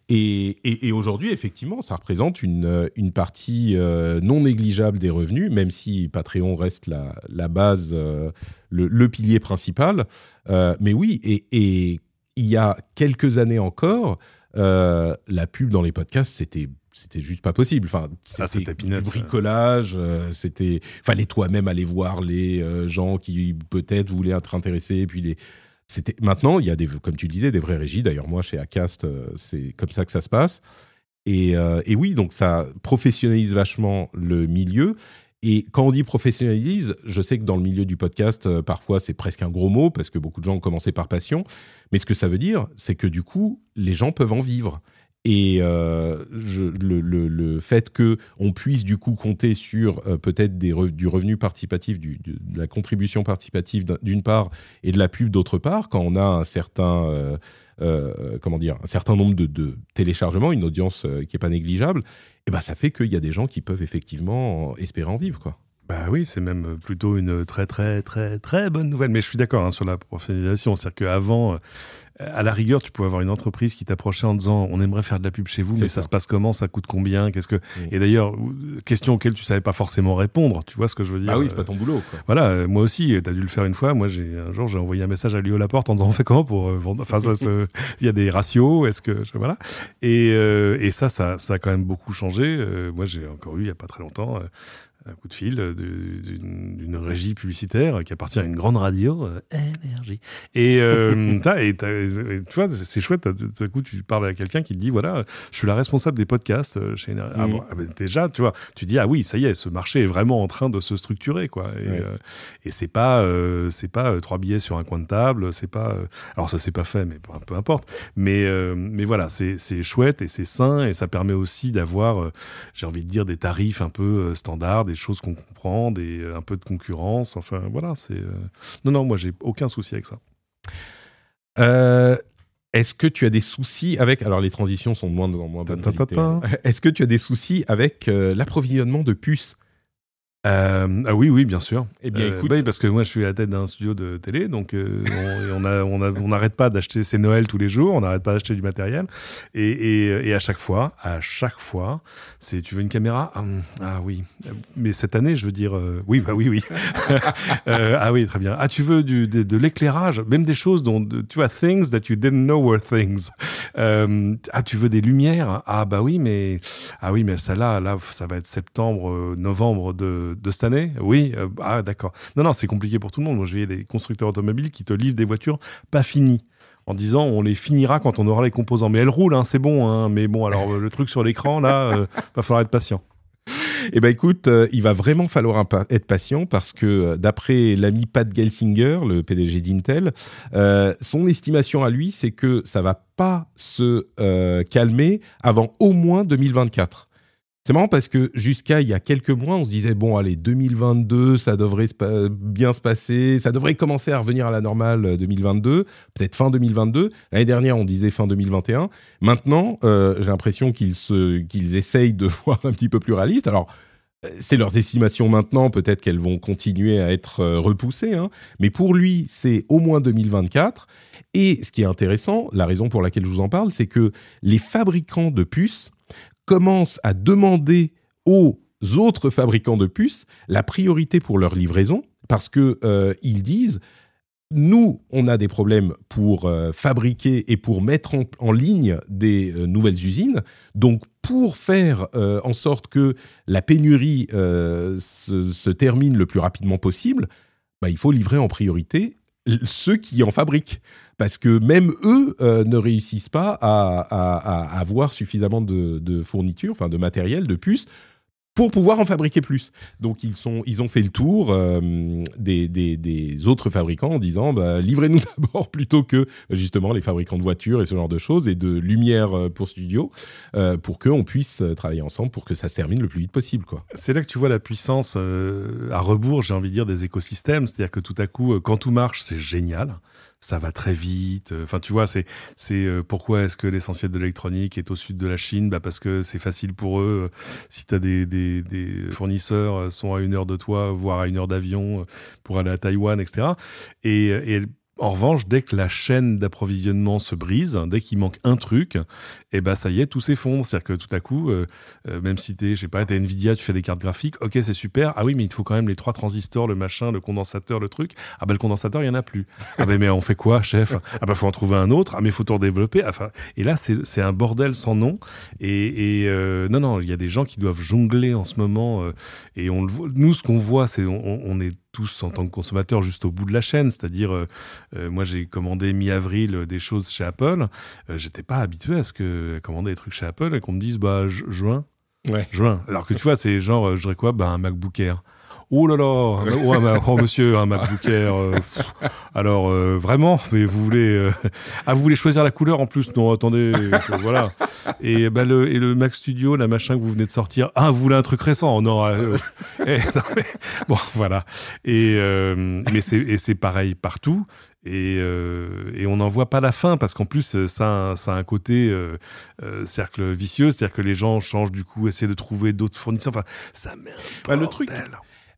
Et, et, aujourd'hui, effectivement, ça représente une, une partie non négligeable des revenus, même si Patreon reste la, la base, le, le, pilier principal. mais oui, et, et, il y a quelques années encore, euh, la pub dans les podcasts, c'était c'était juste pas possible. Enfin, ah, c'était du bricolage. Euh, c'était fallait toi-même aller voir les euh, gens qui peut-être voulaient être intéressés. puis les c'était maintenant il y a des comme tu disais des vraies régies. D'ailleurs moi chez Acast c'est comme ça que ça se passe. Et, et, oui donc ça professionnalise vachement le milieu. Et quand on dit professionnalise, je sais que dans le milieu du podcast, euh, parfois c'est presque un gros mot parce que beaucoup de gens ont commencé par passion. Mais ce que ça veut dire, c'est que du coup, les gens peuvent en vivre. Et euh, le, fait que on puisse du coup compter sur euh, peut-être du revenu participatif, de la contribution participative d'une part et de la pub d'autre part, quand on a un certain comment dire un certain nombre de, téléchargements, une audience qui est pas négligeable, et ben ça fait qu'il y a des gens qui peuvent effectivement espérer en vivre, quoi. Bah oui, c'est même plutôt une très très très très bonne nouvelle. Mais je suis d'accord hein, sur la professionnalisation, c'est-à-dire qu'avant, à la rigueur, tu pouvais avoir une entreprise qui t'approchait en disant on aimerait faire de la pub chez vous, mais ça. se passe comment? Ça coûte combien? Qu'est-ce que. Et d'ailleurs, question auxquelles tu savais pas forcément répondre. Tu vois ce que je veux dire? Ah oui, c'est pas ton boulot. Quoi. Voilà, euh, moi aussi, tu as dû le faire une fois. Moi, j'ai un jour, j'ai envoyé un message à Léo Laporte en disant on fait comment pour euh, vendre? Enfin, ça, [laughs] il y a des ratios. Est-ce que voilà Et, euh, et ça, ça, ça a quand même beaucoup changé. moi, j'ai encore eu il y a pas très longtemps un coup de fil d'une régie publicitaire qui appartient à une grande radio, euh, énergie. Et, euh, [laughs] et, tu vois, c'est chouette, tout à coup, tu parles à quelqu'un qui te dit voilà, je suis la responsable des podcasts euh, chez Énergie. Ah, ah ben, déjà, tu vois, tu dis ah oui, ça y est, ce marché est vraiment en train de se structurer, quoi. Et, et c'est pas, c'est pas trois billets sur un coin de table, c'est pas. alors ça, c'est pas fait, mais peu importe. Mais, mais voilà, c'est chouette et c'est sain et ça permet aussi d'avoir, j'ai envie de dire, des tarifs un peu standards des choses qu'on comprend, des, euh, un peu de concurrence. Enfin, voilà, c'est. Euh, non, non, moi, j'ai aucun souci avec ça. Euh, est-ce que tu as des soucis avec. Alors, les transitions sont de moins en moins bonnes. Est-ce que tu as des soucis avec l'approvisionnement de puces? Euh, ah oui, oui, bien sûr. Eh bien, euh, écoute, bah parce que moi, je suis à la tête d'un studio de télé, donc euh, on, n'arrête pas d'acheter. C'est Noël tous les jours, on n'arrête pas d'acheter du matériel, et, et, et, à chaque fois, à chaque fois, c'est tu veux une caméra? Ah, ah oui, mais cette année, je veux dire, euh, oui, bah oui, oui. [laughs] ah oui, très bien. Ah, tu veux du, de, de l'éclairage, même des choses dont tu vois things that you didn't know were things. ah, tu veux des lumières? Ah bah oui, mais ah oui, mais celle-là, là, ça va être septembre, novembre de de, cette année Oui, euh, ah d'accord. Non, non, c'est compliqué pour tout le monde. Moi, voyais des constructeurs automobiles qui te livrent des voitures pas finies en disant on les finira quand on aura les composants. Mais elles roulent, hein, c'est bon. Hein. mais bon, alors le truc sur l'écran, là, euh, va falloir être patient. Eh ben écoute, euh, il va vraiment falloir être patient parce que d'après l'ami Pat Gelsinger, le PDG d'Intel, son estimation à lui, c'est que ça va pas se calmer avant au moins 2024. C'est marrant parce que jusqu'à il y a quelques mois, on se disait bon, allez, 2022, ça devrait bien se passer, ça devrait commencer à revenir à la normale 2022, euh, peut-être fin 2022. L'année dernière, on disait fin 2021. Maintenant, euh, j'ai l'impression qu'ils essayent de [laughs] voir un petit peu plus réaliste. Alors, euh, c'est leurs estimations maintenant, peut-être qu'elles vont continuer à être repoussées, hein. mais pour lui, c'est au moins 2024. Et ce qui est intéressant, la raison pour laquelle je vous en parle, c'est que les fabricants de puces commence à demander aux autres fabricants de puces la priorité pour leur livraison parce que euh, ils disent nous, on a des problèmes pour euh, fabriquer et pour mettre en, ligne des euh, nouvelles usines. Donc, pour faire en sorte que la pénurie se, termine le plus rapidement possible, bah, il faut livrer en priorité ceux qui en fabriquent parce que même eux euh, ne réussissent pas à, avoir suffisamment de, fournitures, enfin de matériel, de puces pour pouvoir en fabriquer plus. Donc ils, sont, ils ont fait le tour euh, des, autres fabricants en disant bah, livrez-nous [laughs] d'abord plutôt que justement les fabricants de voitures et ce genre de choses et de lumière euh, pour studio pour qu'on puisse travailler ensemble pour que ça se termine le plus vite possible. C'est là que tu vois la puissance à rebours, j'ai envie de dire, des écosystèmes. C'est-à-dire que tout à coup, quand tout marche, c'est génial ça va très vite. Enfin, tu vois, c'est c'est euh, pourquoi est-ce que l'essentiel de l'électronique est au sud de la Chine? Bah parce que c'est facile pour eux. Si tu as des, des, des, fournisseurs euh, sont à une heure de toi, voire à une heure d'avion euh, pour aller à Taïwan, etc. Et, et en revanche, dès que la chaîne d'approvisionnement se brise, dès qu'il manque un truc, et eh ben ça y est, tout s'effondre. C'est-à-dire que tout à coup, euh, euh, même si t'es, je sais pas, t'es Nvidia, tu fais des cartes graphiques, ok, c'est super. Ah oui, mais il te faut quand même les trois transistors, le machin, le condensateur, le truc. Ah ben le condensateur, il y en a plus. [laughs] Ah ben mais on fait quoi, chef? Ah ben faut en trouver un autre. Ah mais faut tout redévelopper. Enfin, et là c'est un bordel sans nom. Et, et euh, non non, il y a des gens qui doivent jongler en ce moment. et on le voit. Nous, ce qu'on voit, c'est on, on est tous en tant que consommateurs juste au bout de la chaîne. C'est-à-dire, euh, euh, moi j'ai commandé mi-avril euh, des choses chez Apple. J'étais pas habitué à ce que commander des trucs chez Apple et qu'on me dise bah juin. Ouais. Juin. Alors que tu vois, c'est genre, je dirais quoi? Bah, Un MacBook Air. Oh là là, oh, oh, monsieur, MacBook Air. Euh, alors euh, vraiment, mais vous voulez, euh, ah vous voulez choisir la couleur en plus? Non, attendez, voilà. Et bah le et le Mac Studio, la machin que vous venez de sortir. Ah, vous voulez un truc récent? Non, [laughs] eh, bon voilà. Et mais c'est et c'est pareil partout. Et, et, on n'en voit pas la fin parce qu'en plus ça, ça a un côté cercle vicieux, c'est-à-dire que les gens changent du coup, essaient de trouver d'autres fournisseurs. Enfin, ça met un bah, le truc.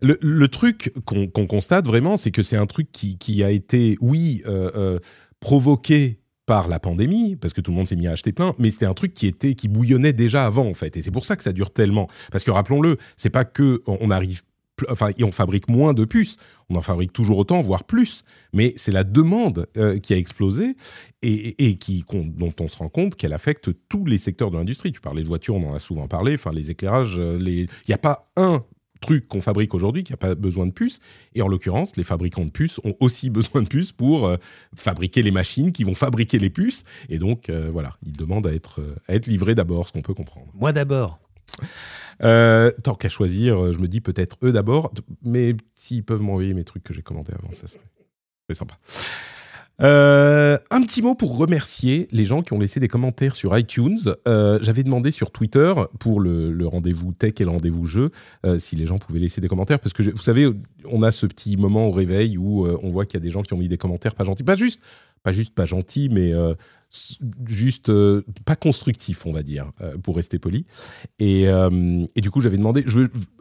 Le, truc qu'on constate vraiment, c'est que c'est un truc qui, a été, oui, euh, euh, provoqué par la pandémie, parce que tout le monde s'est mis à acheter plein, mais c'était un truc qui était qui bouillonnait déjà avant en fait, et c'est pour ça que ça dure tellement. Parce que rappelons-le, c'est pas que on arrive, enfin, on fabrique moins de puces, on en fabrique toujours autant, voire plus, mais c'est la demande euh, qui a explosé et, qui dont on se rend compte qu'elle affecte tous les secteurs de l'industrie. Tu parlais de voitures, on en a souvent parlé. Enfin, les éclairages, il n'y a pas un truc qu'on fabrique aujourd'hui qui n'a pas besoin de puces. Et en l'occurrence, les fabricants de puces ont aussi [laughs] besoin de puces pour euh, fabriquer les machines qui vont fabriquer les puces. Et donc, euh, voilà, ils demandent à être, euh, à être livrés d'abord, ce qu'on peut comprendre. Moi d'abord. tant qu'à choisir, je me dis peut-être eux d'abord, mais s'ils peuvent m'envoyer mes trucs que j'ai commandés avant, ça serait sympa. Euh, un petit mot pour remercier les gens qui ont laissé des commentaires sur iTunes. Euh, j'avais demandé sur Twitter pour le, rendez-vous tech et le rendez-vous jeu euh, si les gens pouvaient laisser des commentaires parce que vous savez, on a ce petit moment au réveil où on voit qu'il y a des gens qui ont mis des commentaires pas gentils, pas juste, pas juste pas gentils, mais juste pas constructifs, on va dire, pour rester poli. Et, et du coup, j'avais demandé,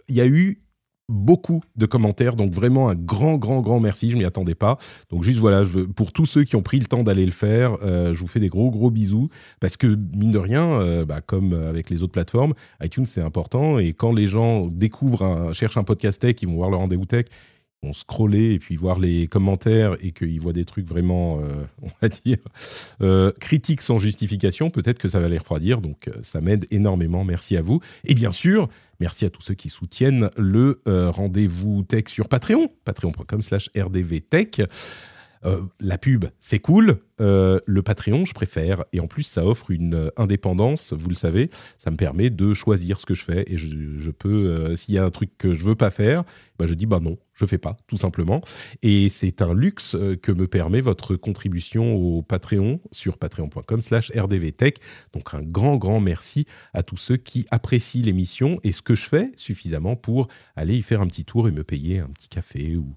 il y a eu beaucoup de commentaires, donc vraiment un grand, grand, grand merci, je m'y attendais pas. Donc juste voilà, pour tous ceux qui ont pris le temps d'aller le faire, euh, je vous fais des gros, gros bisous, parce que mine de rien, euh, bah, comme avec les autres plateformes, iTunes c'est important, et quand les gens découvrent, un, cherchent un podcast tech, ils vont voir le rendez-vous tech, vont scroller et puis voir les commentaires et qu'ils voient des trucs vraiment, euh, [laughs] on va dire, euh, critiques sans justification, peut-être que ça va les refroidir. Donc, euh, ça m'aide énormément. Merci à vous. Et bien sûr, merci à tous ceux qui soutiennent le rendez-vous tech sur Patreon, patreon.com slash rdvtech. Euh, la pub, c'est cool. Euh, le Patreon, je préfère. Et en plus, ça offre une euh, indépendance, vous le savez. Ça me permet de choisir ce que je fais. Et je, peux, s'il y a un truc que je veux pas faire, bah, je dis bah non, je fais pas, tout simplement. Et c'est un luxe que me permet votre contribution au Patreon sur patreon.com/slash rdvtech. Donc un grand, grand merci à tous ceux qui apprécient l'émission et ce que je fais suffisamment pour aller y faire un petit tour et me payer un petit café ou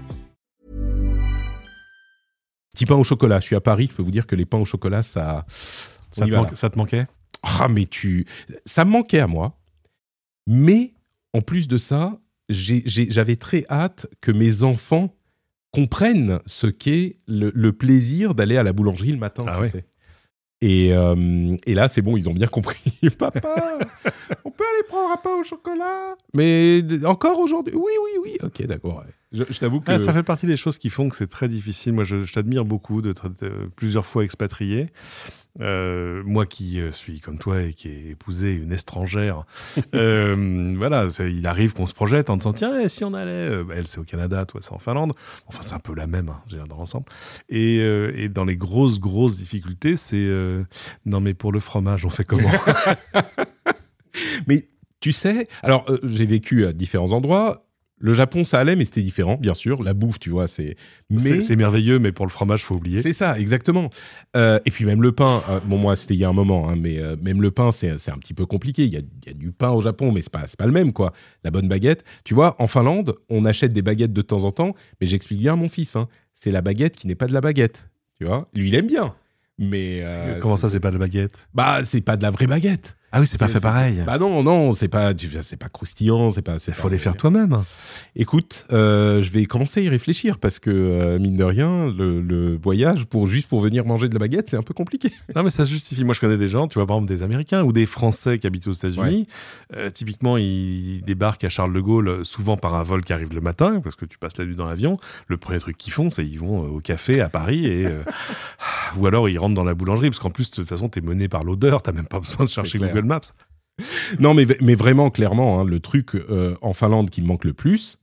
Petit pain au chocolat. Je suis à Paris, je peux vous dire que les pains au chocolat, ça. Ça te, manque- ça manquait? Ah, mais tu. Ça me manquait à moi. Mais en plus de ça, j'avais très hâte que mes enfants comprennent ce qu'est le, le plaisir d'aller à la boulangerie le matin. Ah tu ouais. sais. Et, euh, et là, c'est bon, ils ont bien compris. [laughs] Papa, on peut aller prendre un pain au chocolat? Mais encore aujourd'hui? Oui, oui, oui. Ok, d'accord. ouais. Je, je t'avoue que. Ah, ça fait partie des choses qui font que c'est très difficile. Moi, je, je t'admire beaucoup d'être plusieurs fois expatrié. Euh, moi qui euh, suis comme toi et qui ai épousé une étrangère, [laughs] euh, voilà, il arrive qu'on se projette en disant tiens, si on allait, bah, elle c'est au Canada, toi c'est en Finlande, enfin c'est un peu la même, hein, j'ai l'air dans l'ensemble. Et, euh, et dans les grosses grosses difficultés, c'est non mais pour le fromage, on fait comment [laughs] [laughs] Mais tu sais, alors j'ai vécu à différents endroits. Le Japon, ça allait, mais c'était différent, bien sûr. La bouffe, tu vois, c'est. Mais C'est merveilleux, mais pour le fromage, faut oublier. c'est ça, exactement. Euh, et puis même le pain. euh, bon, moi, c'était il y a un moment, hein, mais euh, même le pain, c'est un petit peu compliqué. Il y a, y a du pain au Japon, mais c'est pas pas le même, quoi. La bonne baguette. Tu vois, en Finlande, on achète des baguettes de temps en temps, mais j'explique bien à mon fils. hein, c'est la baguette qui n'est pas de la baguette. Tu vois, lui, il aime bien. Mais Comment ça, c'est pas de la baguette? Bah, c'est pas de la vraie baguette. Ah oui, c'est pas fait pareil. Bah non, non, c'est pas, tu- c'est pas croustillant, c'est pas. Il faut les faire toi-même. Écoute, euh, je vais commencer à y réfléchir parce que euh, mine de rien, le, le voyage pour juste pour venir manger de la baguette, c'est un peu compliqué. [laughs] Non, mais ça se justifie. Moi, je connais des gens, tu vois, par exemple, des Américains ou des Français qui habitent aux États-Unis. Euh, typiquement, ils débarquent à Charles de Gaulle, souvent par un vol qui arrive le matin, parce que tu passes la nuit dans l'avion. Le premier truc qu'ils font, c'est ils vont au café à Paris et. [laughs] ou alors ils rentrent dans la boulangerie, parce qu'en plus, de toute façon, t'es mené par l'odeur, t'as même pas besoin de chercher clair. Google Maps. Non, mais, mais vraiment, clairement, hein, le truc euh, en Finlande qui me manque le plus,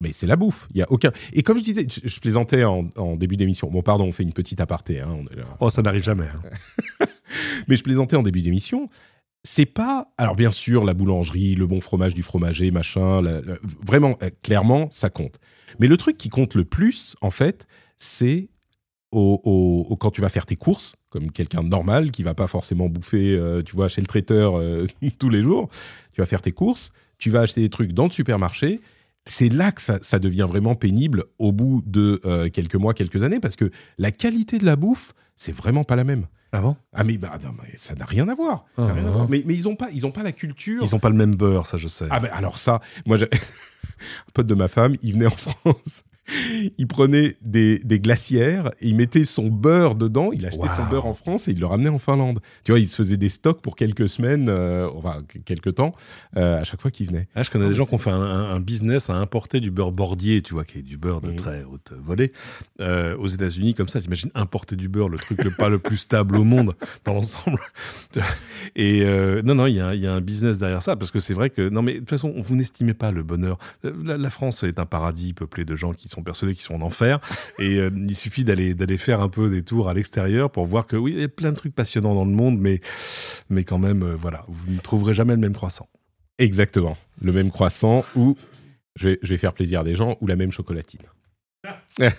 mais c'est la bouffe. Il y a aucun. Et comme je disais, je, je plaisantais en, en début d'émission. Bon, pardon, on fait une petite aparté. hein, on est là. Oh, ça n'arrive jamais. hein. [laughs] Mais je plaisantais en début d'émission. C'est pas. Alors, bien sûr, la boulangerie, le bon fromage du fromager, machin. la- la- vraiment, euh, clairement, ça compte. Mais le truc qui compte le plus, en fait, c'est au, au- au- quand tu vas faire tes courses, comme quelqu'un de normal qui va pas forcément bouffer, euh, tu vois, chez le traiteur euh, [laughs] tous les jours. Tu vas faire tes courses, tu vas acheter des trucs dans le supermarché. C'est là que ça, ça devient vraiment pénible au bout de euh, quelques mois, quelques années, parce que la qualité de la bouffe, c'est vraiment pas la même. Ah bon? Ah mais, bah, non, mais ça n'a rien à voir. Ça Ah, rien à voir. Mais, mais ils n'ont pas, ils ont pas la culture. Ils ont pas le même beurre, ça, je sais. Ah ben alors ça, moi, [laughs] un pote de ma femme, il venait en [laughs] France, [laughs] il prenait des, des glacières, et il mettait son beurre dedans, il achetait son beurre en France et il le ramenait en Finlande. Tu vois, il se faisait des stocks pour quelques semaines, euh, enfin quelques temps, euh, à chaque fois qu'il venait. Ah, je connais Ah, des gens qui ont fait un, business à importer du beurre bordier, tu vois, qui est du beurre de Mhm. très haute volée, euh, aux États-Unis, comme ça. T'imagines importer du beurre, le truc le pas le plus stable au monde dans l'ensemble. [laughs] Et non, non, il y, a un- il y a un business derrière ça, parce que c'est vrai que non, mais de toute façon, vous n'estimez pas le bonheur. La, la France est un paradis peuplé de gens qui sont persuadés qu'ils sont en enfer, et euh, il suffit d'aller d'aller faire un peu des tours à l'extérieur pour voir que oui, il y a plein de trucs passionnants dans le monde, mais mais quand même, euh, voilà, vous ne trouverez jamais le même croissant. Exactement, le même croissant ou, je vais, je vais faire plaisir à des gens, ou la même chocolatine. [laughs]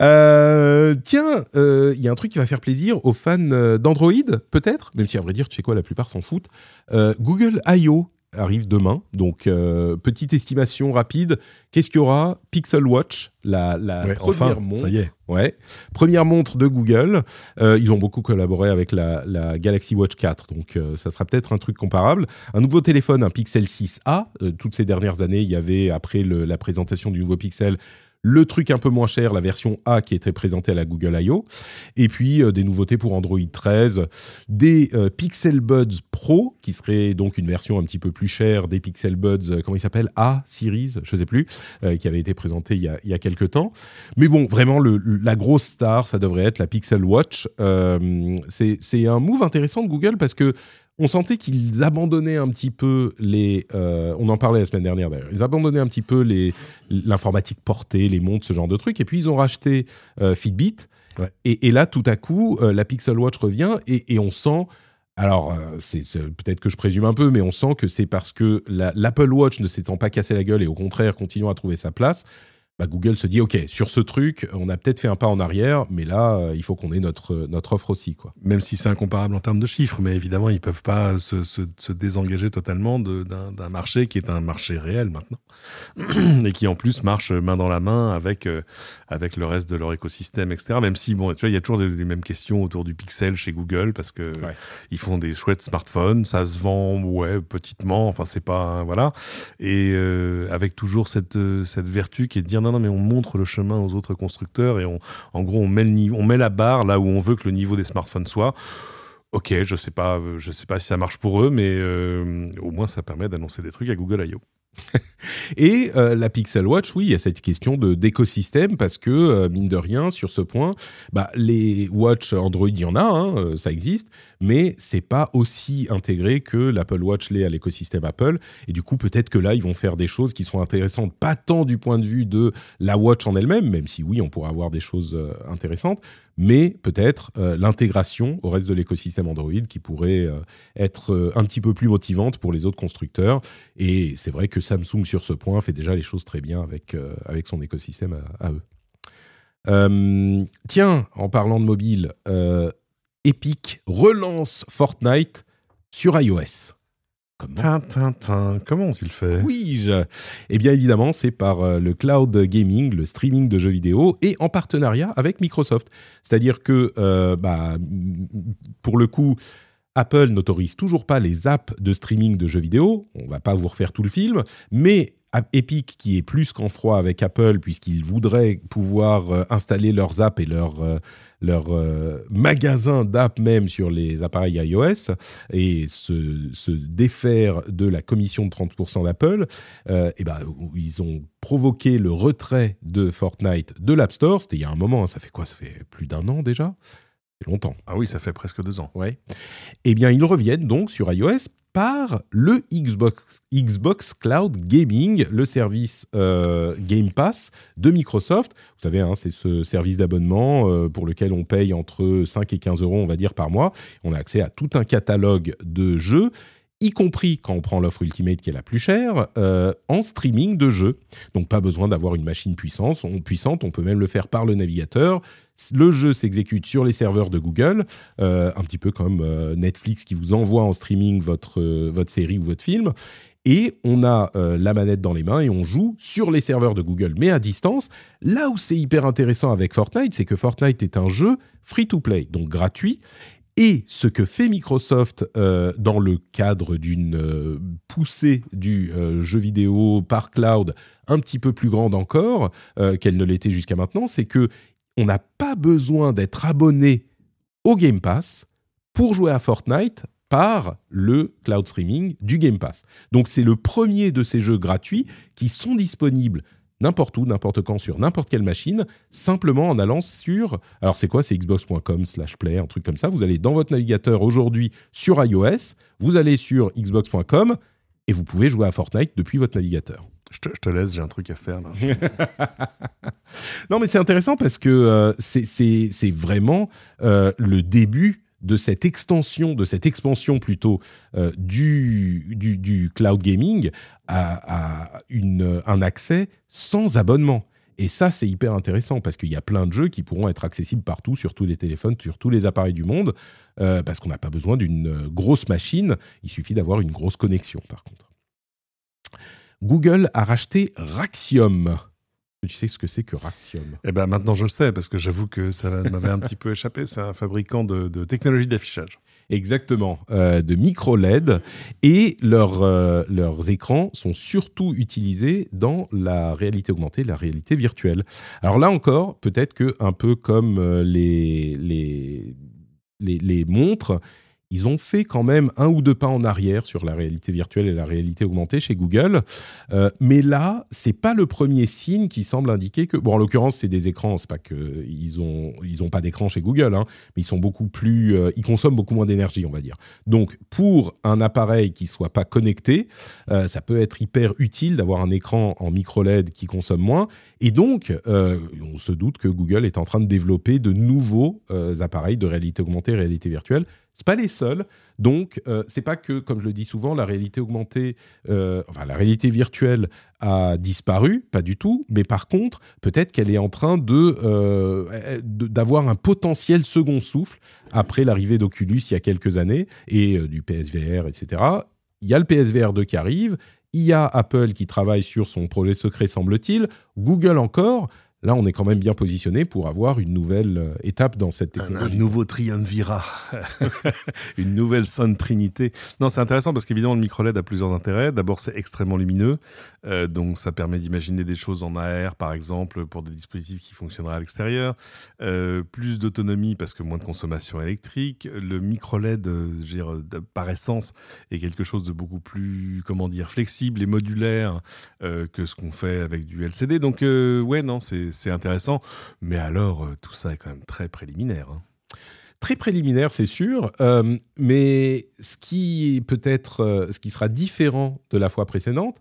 Euh, tiens, euh, il y a un truc qui va faire plaisir aux fans euh, d'Android, peut-être, même si à vrai dire, tu sais quoi, la plupart s'en foutent. Euh, Google I.O. arrive demain, donc euh, petite estimation rapide. Qu'est-ce qu'il y aura? Pixel Watch, la, la Ouais, première enfin, montre. ça y est. Ouais, première montre de Google. Euh, ils ont beaucoup collaboré avec la, la Galaxy Watch 4, donc euh, ça sera peut-être un truc comparable. Un nouveau téléphone, un Pixel 6a. Euh, toutes ces dernières années, il y avait, après le- la présentation du nouveau Pixel, le truc un peu moins cher, la version A qui était présentée à la Google I.O. Et puis des nouveautés pour Android 13, des Pixel Buds Pro, qui serait donc une version un petit peu plus chère des Pixel Buds, comment il s'appelle? A Series, je sais plus, qui avait été présenté il y a, il y a quelques temps. Mais bon, vraiment, le, la grosse star, ça devrait être la Pixel Watch. c'est un move intéressant de Google parce que on sentait qu'ils abandonnaient un petit peu les. Euh, on en parlait la semaine dernière d'ailleurs. Ils abandonnaient un petit peu les l'informatique portée, les montres, ce genre de trucs. Et puis ils ont racheté euh, Fitbit. Et, là, tout à coup, euh, la Pixel Watch revient et, on sent. Alors, c'est peut-être que je présume un peu, mais on sent que c'est parce que l'Apple Watch ne s'étant pas cassé la gueule et au contraire continuant à trouver sa place, bah, Google se dit OK, sur ce truc, on a peut-être fait un pas en arrière, mais là, euh, il faut qu'on ait notre, notre offre aussi. Quoi. Même si c'est incomparable en termes de chiffres, mais évidemment, ils ne peuvent pas se, se, se désengager totalement d'un marché qui est un marché réel maintenant, [clears throat] et qui en plus marche main dans la main avec, euh, avec le reste de leur écosystème, etc. Même si, bon, tu vois, il y a toujours les, mêmes questions autour du Pixel chez Google, parce que ils font des chouettes smartphones, ça se vend, ouais, petitement, enfin, c'est pas, voilà, et euh, avec toujours cette, cette vertu qui est de dire non, non, mais on montre le chemin aux autres constructeurs et on, en gros, on met, la barre là où on veut que le niveau des smartphones soit. Ok, je sais je sais pas si ça marche pour eux, mais euh, au moins ça permet d'annoncer des trucs à Google I.O. [laughs] Et euh, la Pixel Watch, oui, il y a cette question de d'écosystème parce que euh, mine de rien, sur ce point, bah, les watch Android, il y en a, hein, euh, ça existe, mais c'est pas aussi intégré que l'Apple Watch l'est à l'écosystème Apple. Et du coup, peut-être que là, ils vont faire des choses qui seront intéressantes, pas tant du point de vue de la watch en elle-même, même si oui, on pourra avoir des choses intéressantes, mais peut-être l'intégration au reste de l'écosystème Android qui pourrait être un petit peu plus motivante pour les autres constructeurs. Et c'est vrai que Samsung sur ce point fait déjà les choses très bien avec, euh, son écosystème à, eux. Euh, tiens, en parlant de mobile, euh, Epic relance Fortnite sur iOS. Comment Comment ont-ils fait? Oui, eh bien évidemment, c'est par le cloud gaming, le streaming de jeux vidéo, et en partenariat avec Microsoft. C'est-à-dire que, bah, pour le coup, Apple n'autorise toujours pas les apps de streaming de jeux vidéo. On va pas vous refaire tout le film, mais Epic, qui est plus qu'en froid avec Apple, puisqu'ils voudraient pouvoir euh, installer leurs apps et leurs euh, leur, euh, magasin d'apps même sur les appareils iOS et se, défaire de la commission de 30% d'Apple, et ben, ils ont provoqué le retrait de Fortnite de l'App Store. C'était il y a un moment, hein. ça fait quoi? Ça fait plus d'un an déjà? Longtemps. Ah oui, ça fait presque deux ans. Ouais. Eh bien, ils reviennent donc sur iOS par le Xbox, Xbox Cloud Gaming, le service euh, Game Pass de Microsoft. Vous savez, hein, c'est ce service d'abonnement euh, pour lequel on paye entre 5 et 15 euros, on va dire, par mois. On a accès à tout un catalogue de jeux y compris quand on prend l'offre Ultimate qui est la plus chère, euh, en streaming de jeux. Donc pas besoin d'avoir une machine puissante, on, puissante, on peut même le faire par le navigateur. Le jeu s'exécute sur les serveurs de Google, euh, un petit peu comme euh, Netflix qui vous envoie en streaming votre, votre série ou votre film. Et on a la manette dans les mains et on joue sur les serveurs de Google, mais à distance. Là où c'est hyper intéressant avec Fortnite, c'est que Fortnite est un jeu free-to-play, donc gratuit, et ce que fait Microsoft euh, dans le cadre d'une euh, poussée du euh, jeu vidéo par cloud un petit peu plus grande encore qu'elle ne l'était jusqu'à maintenant, c'est que on n'a pas besoin d'être abonné au Game Pass pour jouer à Fortnite par le cloud streaming du Game Pass. Donc c'est le premier de ces jeux gratuits qui sont disponibles n'importe où, n'importe quand, sur n'importe quelle machine, simplement en allant sur... Alors c'est quoi C'est xbox.com slash play, un truc comme ça. Vous allez dans votre navigateur aujourd'hui sur iOS, vous allez sur xbox.com et vous pouvez jouer à Fortnite depuis votre navigateur. Je te, laisse, j'ai un truc à faire. [laughs] non, mais c'est intéressant parce que euh, c'est vraiment euh, le début de cette extension, de cette expansion plutôt euh, du, du, cloud gaming à, un accès sans abonnement. Et ça, c'est hyper intéressant parce qu'il y a plein de jeux qui pourront être accessibles partout, sur tous les téléphones, sur tous les appareils du monde, euh, parce qu'on n'a pas besoin d'une grosse machine, il suffit d'avoir une grosse connexion par contre. Google a racheté Raxium. Tu sais ce que c'est que Raxium Eh ben maintenant je le sais parce que j'avoue que ça m'avait un petit peu échappé. C'est un fabricant de, technologie d'affichage. Exactement, euh, de micro LED et leurs euh, leurs écrans sont surtout utilisés dans la réalité augmentée, la réalité virtuelle. Alors là encore, peut-être que un peu comme euh, les, les les, les montres, ils ont fait quand même un ou deux pas en arrière sur la réalité virtuelle et la réalité augmentée chez Google. Euh, mais là, c'est pas le premier signe qui semble indiquer que, bon, en l'occurrence, c'est des écrans. C'est pas que ils ont ils ont pas d'écran chez Google, hein, mais ils sont beaucoup plus, euh, ils consomment beaucoup moins d'énergie, on va dire. Donc, pour un appareil qui soit pas connecté, euh, ça peut être hyper utile d'avoir un écran en micro LED qui consomme moins. Et donc, on se doute que Google est en train de développer de nouveaux appareils de réalité augmentée, réalité virtuelle. C'est pas les seuls. Donc, euh, c'est pas que, comme je le dis souvent, la réalité augmentée, euh, enfin la réalité virtuelle a disparu, pas du tout. Mais par contre, peut-être qu'elle est en train de euh, de- d'avoir un potentiel second souffle après l'arrivée d'Oculus il y a quelques années et euh, du PSVR, etc. Il y a le PSVR 2 qui arrive. Il y a Apple qui travaille sur son projet secret, semble-t-il. Google encore. Là, on est quand même bien positionné pour avoir une nouvelle euh, étape dans cette Un, un technologie. nouveau triumvirat, [laughs] [laughs] une nouvelle sainte trinité. Non, c'est intéressant parce qu'évidemment, le micro-LED a plusieurs intérêts. D'abord, c'est extrêmement lumineux, euh, donc ça permet d'imaginer des choses en AR, par exemple, pour des dispositifs qui fonctionneraient à l'extérieur. Euh, plus d'autonomie parce que moins de consommation électrique. Le micro-LED, euh, par essence, est quelque chose de beaucoup plus, comment dire, flexible et modulaire que ce qu'on fait avec du LCD. Donc, ouais, non, c'est c'est intéressant. Mais alors, euh, tout ça est quand même très préliminaire. hein. très préliminaire, c'est sûr, euh, mais ce qui peut-être, euh, ce qui sera différent de la fois précédente,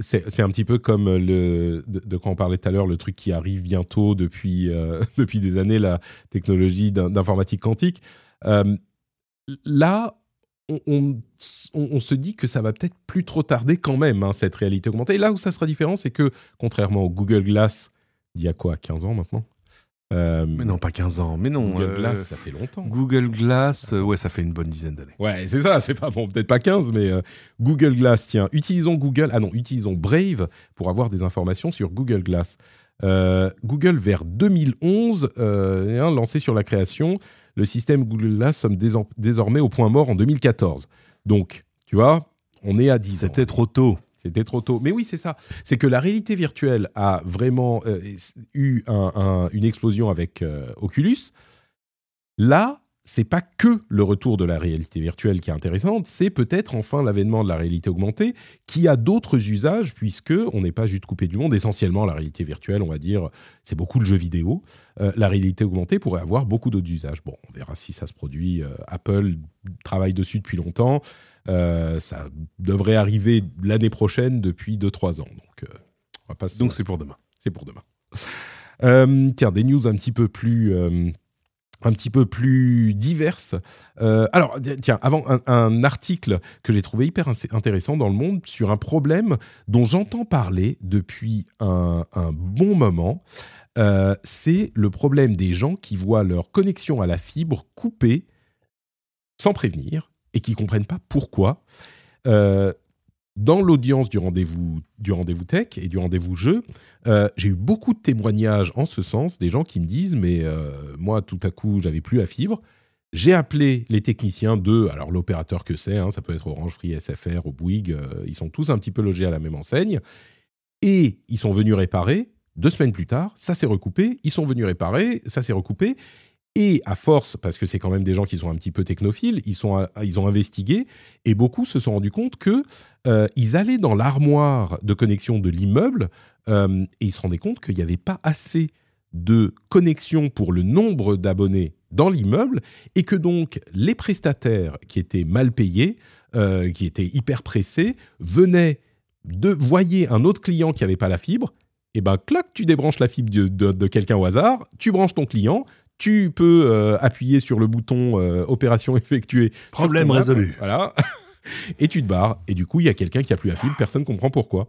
c'est un petit peu comme le de, de quoi on parlait tout à l'heure, le truc qui arrive bientôt depuis [laughs] depuis des années, la technologie d'in- d'informatique quantique. Là, on- on se dit que ça va peut-être plus trop tarder quand même, hein, cette réalité augmentée. Et là où ça sera différent, c'est que contrairement au Google Glass d'il y a quoi, 15 ans maintenant? Euh, Mais non, pas 15 ans. Mais non. Google euh, Glass, ça fait longtemps. Google Glass, euh, ouais, ça fait une bonne dizaine d'années. Ouais, c'est ça, c'est pas bon, peut-être pas 15, mais euh, Google Glass, tiens, utilisons Google, ah non, utilisons Brave pour avoir des informations sur Google Glass. Euh, Google, vers 2011, euh, hein, lancé sur la création, le système Google Glass sommes désor- désormais au point mort en 2014. Donc, tu vois, on est à 10 ans. C'était trop tôt. C'était trop tôt. Mais oui, c'est ça. C'est que la réalité virtuelle a vraiment euh, eu un- un- une explosion avec euh, Oculus. Là, c'est pas que le retour de la réalité virtuelle qui est intéressante, c'est peut-être enfin l'avènement de la réalité augmentée qui a d'autres usages puisque on n'est pas juste coupé du monde. Essentiellement, la réalité virtuelle, on va dire, c'est beaucoup le jeu vidéo. Euh, la réalité augmentée pourrait avoir beaucoup d'autres usages. Bon, on verra si ça se produit. Apple travaille dessus depuis longtemps. Euh, ça devrait arriver l'année prochaine depuis 2-3 ans. Donc, euh, on va pas Donc c'est pour demain. c'est pour demain. Euh, tiens, des news un petit peu plus, un petit peu plus diverses. Euh, alors, tiens, avant un, un article que j'ai trouvé hyper intéressant dans le Monde sur un problème dont j'entends parler depuis un, un bon moment. Euh, c'est le problème des gens qui voient leur connexion à la fibre coupée sans prévenir et qui comprennent pas pourquoi. Euh, dans l'audience du rendez-vous du rendez-vous tech et du rendez-vous jeu, euh, j'ai eu beaucoup de témoignages en ce sens, des gens qui me disent mais euh, moi tout à coup j'avais plus la fibre. J'ai appelé les techniciens de alors l'opérateur que c'est, hein, ça peut être Orange, Free, SFR ou Bouygues, ils sont tous un petit peu logés à la même enseigne et ils sont venus réparer. Deux semaines plus tard, ça s'est recoupé. Ils sont venus réparer, ça s'est recoupé. Et à force, parce que c'est quand même des gens qui sont un petit peu technophiles, ils, sont, ils ont investigué et beaucoup se sont rendus compte que euh, ils allaient dans l'armoire de connexion de l'immeuble euh, et ils se rendaient compte qu'il n'y avait pas assez de connexion pour le nombre d'abonnés dans l'immeuble et que donc les prestataires qui étaient mal payés, euh, qui étaient hyper pressés, venaient de voyer un autre client qui n'avait pas la fibre. Et ben, clac, tu débranches la fibre de, de- de quelqu'un au hasard, tu branches ton client, tu peux euh, appuyer sur le bouton euh, opération [laughs] effectuée. Problème résolu. Voilà. et tu te barres. Et du coup, il y a quelqu'un qui a plus la fibre, personne comprend pourquoi.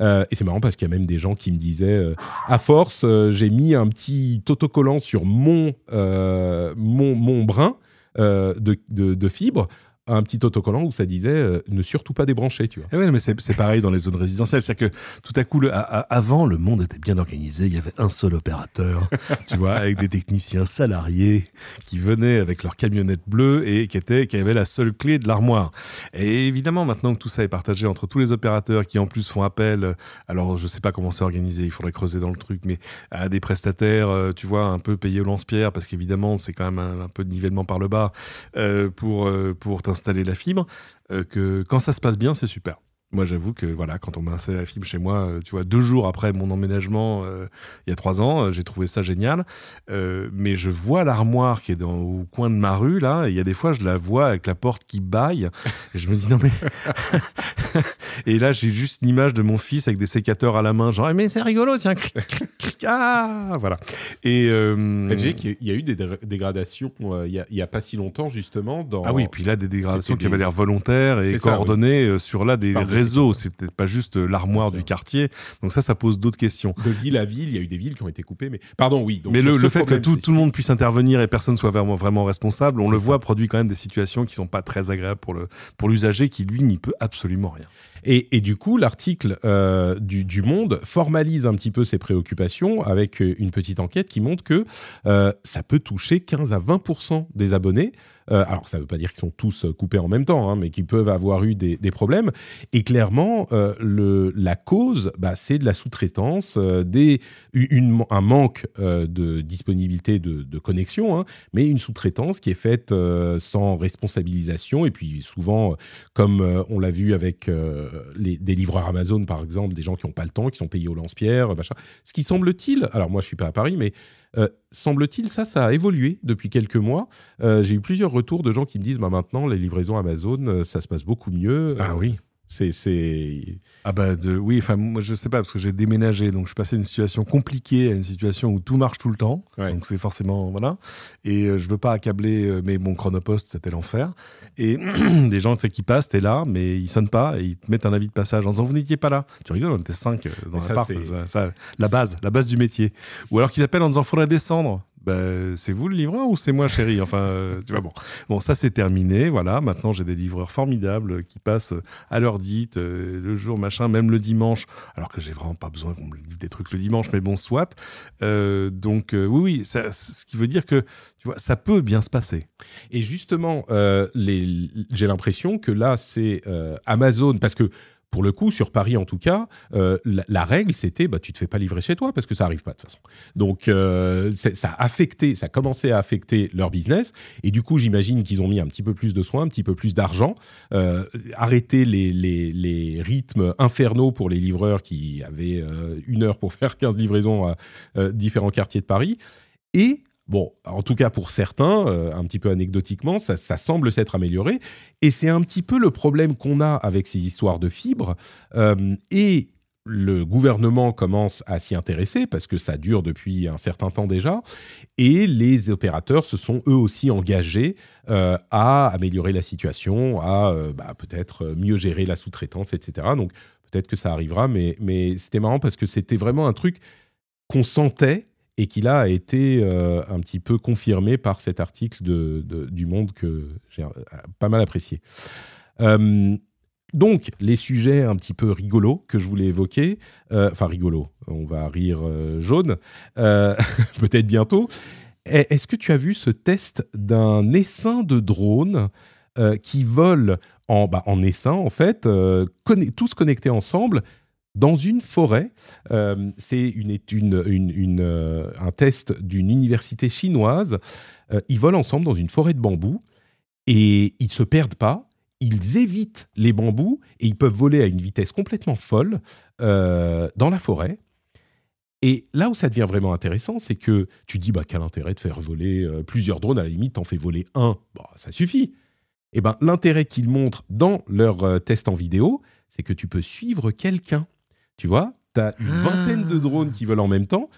Euh, et c'est marrant parce qu'il y a même des gens qui me disaient, euh, à force, euh, j'ai mis un petit autocollant sur mon, mon, mon brin de, de, de fibre. Un petit autocollant où ça disait euh, ne surtout pas débrancher, tu vois. Eh ouais, mais c'est pareil dans les zones résidentielles. C'est-à-dire que tout à coup, avant, le monde était bien organisé. Il y avait un seul opérateur, tu vois, avec des techniciens salariés qui venaient avec leur camionnette bleue et qui, étaient, qui avaient la seule clé de l'armoire. Et évidemment, maintenant que tout ça est partagé entre tous les opérateurs qui en plus font appel, alors je sais pas comment c'est organisé, il faudrait creuser dans le truc, mais à des prestataires, euh, tu vois, un peu payés au lance-pierre, parce qu'évidemment, c'est quand même un, peu de nivellement par le bas euh, pour, euh, pour t'installer la fibre, que quand ça se passe bien, c'est super. Moi, j'avoue que voilà, quand on m'a installé la fibre chez moi, euh, tu vois, deux jours après mon emménagement, euh, il y a trois ans, euh, j'ai trouvé ça génial. mais je vois l'armoire qui est dans, au coin de ma rue là. Il y a des fois, je la vois avec la porte qui baille. [laughs] Et je me dis non mais. [laughs] et là, j'ai juste l'image de mon fils avec des sécateurs à la main, genre mais c'est rigolo, tiens, ah voilà. Et il y a eu des dégradations il y, a, pas si longtemps justement dans. Ah oui, puis là des dégradations qui avaient l'air volontaires et coordonnées sur là des réseau, c'est peut-être pas juste euh, l'armoire du quartier. Donc ça, ça pose d'autres questions. De ville à ville, il y a eu des villes qui ont été coupées, mais pardon, oui. mais le, fait que tout, tout, le monde puisse intervenir et personne soit vraiment, vraiment responsable, on le voit, produit quand même des situations qui sont pas très agréables pour le pour l'usager qui lui n'y peut absolument rien. Et, du coup, l'article euh, du, Monde formalise un petit peu ses préoccupations avec euh, une petite enquête qui montre que euh, ça peut toucher 15 à 20% des abonnés. Alors, ça ne veut pas dire qu'ils sont tous coupés en même temps, hein, mais qu'ils peuvent avoir eu des, problèmes. Et clairement, la cause, bah, c'est de la sous-traitance, un manque de disponibilité de, de connexion, hein, mais une sous-traitance qui est faite sans responsabilisation. Et puis, souvent, comme on l'a vu avec les, des livreurs Amazon, par exemple, des gens qui n'ont pas le temps, qui sont payés au lance-pierre, ce qui semble-t-il, alors moi, je ne suis pas à Paris, mais euh, semble-t-il, ça, ça a évolué depuis quelques mois. Euh, j'ai eu plusieurs retours de gens qui me disent bah, maintenant, les livraisons Amazon, euh, ça se passe beaucoup mieux. Ah oui. C'est, Ah bah de... oui, enfin moi je sais pas parce que j'ai déménagé donc je suis passé d'une situation compliquée à une situation où tout marche tout le temps. Donc c'est forcément voilà. Et euh, je veux pas accabler euh, mais mon chronopost c'était l'enfer. Et [clears throat] des gens qui passent, t'es là mais ils sonnent pas et ils te mettent un avis de passage en disant vous n'étiez pas là. Tu rigoles, on était cinq euh, dans l'appart. Ça, la base, la base du métier. Ou alors qu'ils appellent en disant faudrait descendre. Bah, c'est vous le livreur ou c'est moi, chérie? Enfin, euh, tu vois, bon. Ça, c'est terminé. Voilà. Maintenant, j'ai des livreurs formidables qui passent à l'heure dite, euh, le jour, machin, même le dimanche. Alors que j'ai vraiment pas besoin qu'on me livre des trucs le dimanche, mais bon, soit. Euh, donc, oui, oui, ce qui veut dire que, tu vois, ça peut bien se passer. Et justement, j'ai l'impression que là, c'est Amazon, parce que pour le coup, sur Paris en tout cas, euh, la, règle c'était bah, tu te fais pas livrer chez toi parce que ça arrive pas de toute façon. Donc euh, ça a affecté, ça a commencé à affecter leur business. Et du coup j'imagine qu'ils ont mis un petit peu plus de soins, un petit peu plus d'argent, euh, arrêté les, les, les, rythmes infernaux pour les livreurs qui avaient euh, une heure pour faire 15 livraisons à différents quartiers de Paris. Et Bon, en tout cas pour certains, euh, un petit peu anecdotiquement, ça, semble s'être amélioré. Et c'est un petit peu le problème qu'on a avec ces histoires de fibres. Euh, et le gouvernement commence à s'y intéresser parce que ça dure depuis un certain temps déjà. Et les opérateurs se sont eux aussi engagés euh, à améliorer la situation, à bah, peut-être mieux gérer la sous-traitance, etc. Donc peut-être que ça arrivera, mais, mais c'était marrant parce que c'était vraiment un truc qu'on sentait et qui là a été euh, un petit peu confirmé par cet article de, du Monde que j'ai euh, pas mal apprécié. Euh, donc, les sujets un petit peu rigolos que je voulais évoquer, enfin rigolos, on va rire jaune, [laughs] peut-être bientôt. Est-ce que tu as vu ce test d'un essaim de drone qui vole en, bah, en essaim, en fait, tous connectés ensemble, dans une forêt. Euh, c'est une, une, euh, un test d'une université chinoise. Euh, ils volent ensemble dans une forêt de bambous et ils se perdent pas. Ils évitent les bambous et ils peuvent voler à une vitesse complètement folle dans la forêt. Et là où ça devient vraiment intéressant, c'est que tu dis bah quel intérêt de faire voler plusieurs drones? À la limite, t'en fais voler un, bah, ça suffit. Et eh ben l'intérêt qu'ils montrent dans leur test en vidéo, c'est que tu peux suivre quelqu'un. Tu vois, tu as une vingtaine de drones qui volent en même temps.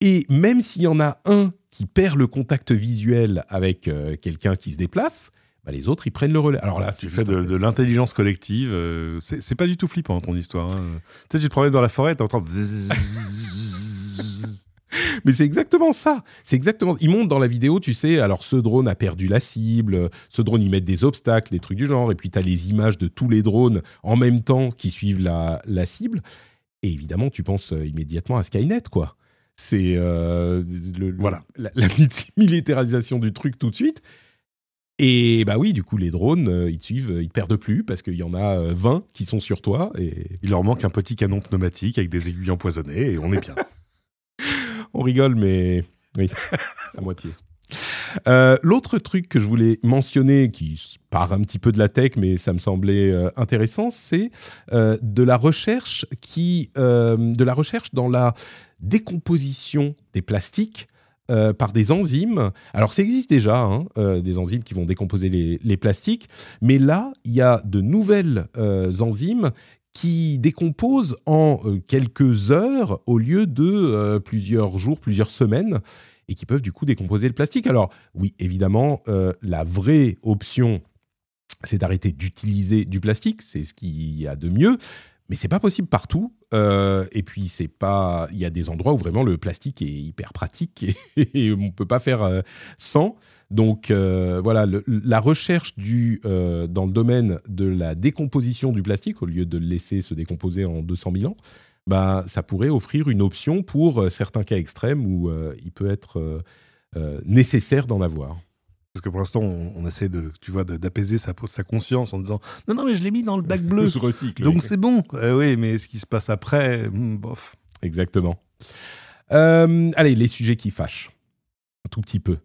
Et même s'il y en a un qui perd le contact visuel avec euh, quelqu'un qui se déplace, bah, les autres, ils prennent le relais. Alors là, tu fais de, l'intelligence collective. Euh, c'est pas du tout flippant ton histoire. Hein. Tu sais, tu te promènes dans la forêt, tu entends. [laughs] Mais c'est exactement ça. C'est exactement. Ils montrent dans la vidéo, tu sais. Alors, ce drone a perdu la cible. Ce drone, ils mettent des obstacles, des trucs du genre. Et puis, tu as les images de tous les drones en même temps qui suivent la, la cible. Et évidemment, tu penses euh, immédiatement à Skynet, quoi. C'est euh, voilà la, la, [laughs] militarisation du truc tout de suite. Et bah oui, du coup, les drones, euh, ils te suivent, ils perdent plus parce qu'il y en a 20 qui sont sur toi. Et il leur manque un petit canon pneumatique avec des aiguilles empoisonnées et on est bien. [laughs] on rigole, mais oui, à moitié. Euh, L'autre truc que je voulais mentionner, qui part un petit peu de la tech, mais ça me semblait euh, intéressant, c'est euh, de la recherche qui, de la recherche dans la décomposition des plastiques. Par des enzymes. Alors, ça existe déjà, hein, des enzymes qui vont décomposer les, plastiques, mais là, il y a de nouvelles enzymes qui décomposent en quelques heures au lieu de plusieurs jours, plusieurs semaines et qui peuvent du coup décomposer le plastique. Alors oui, évidemment, euh, la vraie option, c'est d'arrêter d'utiliser du plastique, c'est ce qu'il y a de mieux, mais c'est pas possible partout. Euh, et puis c'est pas, il y a des endroits où vraiment le plastique est hyper pratique et, [laughs] on peut pas faire euh, sans. Donc voilà, la recherche du, dans le domaine de la décomposition du plastique, au lieu de le laisser se décomposer en 200 000 ans, bah, ça pourrait offrir une option pour euh, certains cas extrêmes où euh, il peut être euh, nécessaire d'en avoir. Parce que pour l'instant, on, on, essaie de, tu vois, d'apaiser sa, sa conscience en disant non, non, mais je l'ai mis dans le bac bleu. [laughs] je recycle. Donc c'est bon. Euh, oui, mais ce qui se passe après, hmm, bof. Exactement. Euh, allez, les sujets qui fâchent tout petit peu.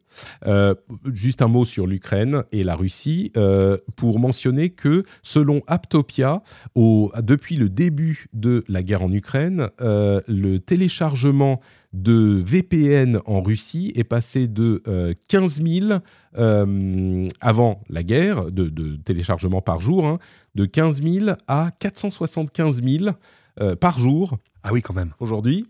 Euh, juste un mot sur l'Ukraine et la Russie euh, pour mentionner que selon Aptopia, au, depuis le début de la guerre en Ukraine, euh, le téléchargement de VPN en Russie est passé de 15 000 avant la guerre, de, de téléchargements par jour, hein, de 15 000 à 475 000 par jour. Ah oui, quand même. Aujourd'hui.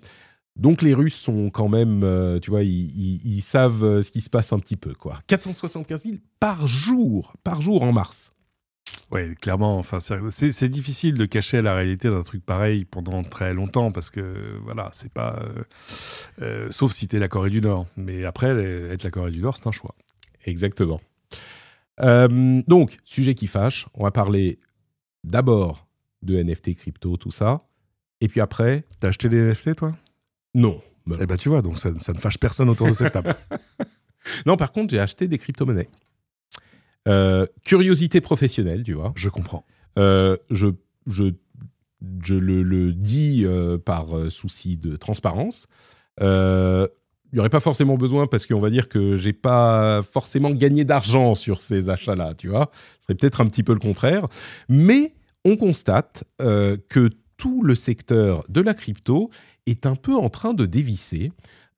Donc les Russes sont quand même, euh, tu vois, ils, ils, ils, savent ce qui se passe un petit peu, quoi. 475 000 par jour, par jour en mars. Ouais, clairement. Enfin, c'est difficile de cacher la réalité d'un truc pareil pendant très longtemps parce que voilà, c'est pas, euh, euh, sauf si t'es la Corée du Nord. Mais après, être la Corée du Nord, c'est un choix. Exactement. Euh, donc, sujet qui fâche. On va parler d'abord de NFT, crypto, tout ça. Et puis après, t'as acheté des NFT, toi? Non. Eh ben tu vois, donc ça, ça, ne fâche personne autour de cette table. [laughs] non, par contre, j'ai acheté des crypto-monnaies. Euh, curiosité professionnelle, tu vois. Je comprends. Euh, je, je, je le, le dis euh, par souci de transparence. Il n'y aurait pas forcément besoin parce qu'on va dire que j'ai pas forcément gagné d'argent sur ces achats-là, tu vois. Ce serait peut-être un petit peu le contraire. Mais on constate que tout le secteur de la crypto est un peu en train de dévisser.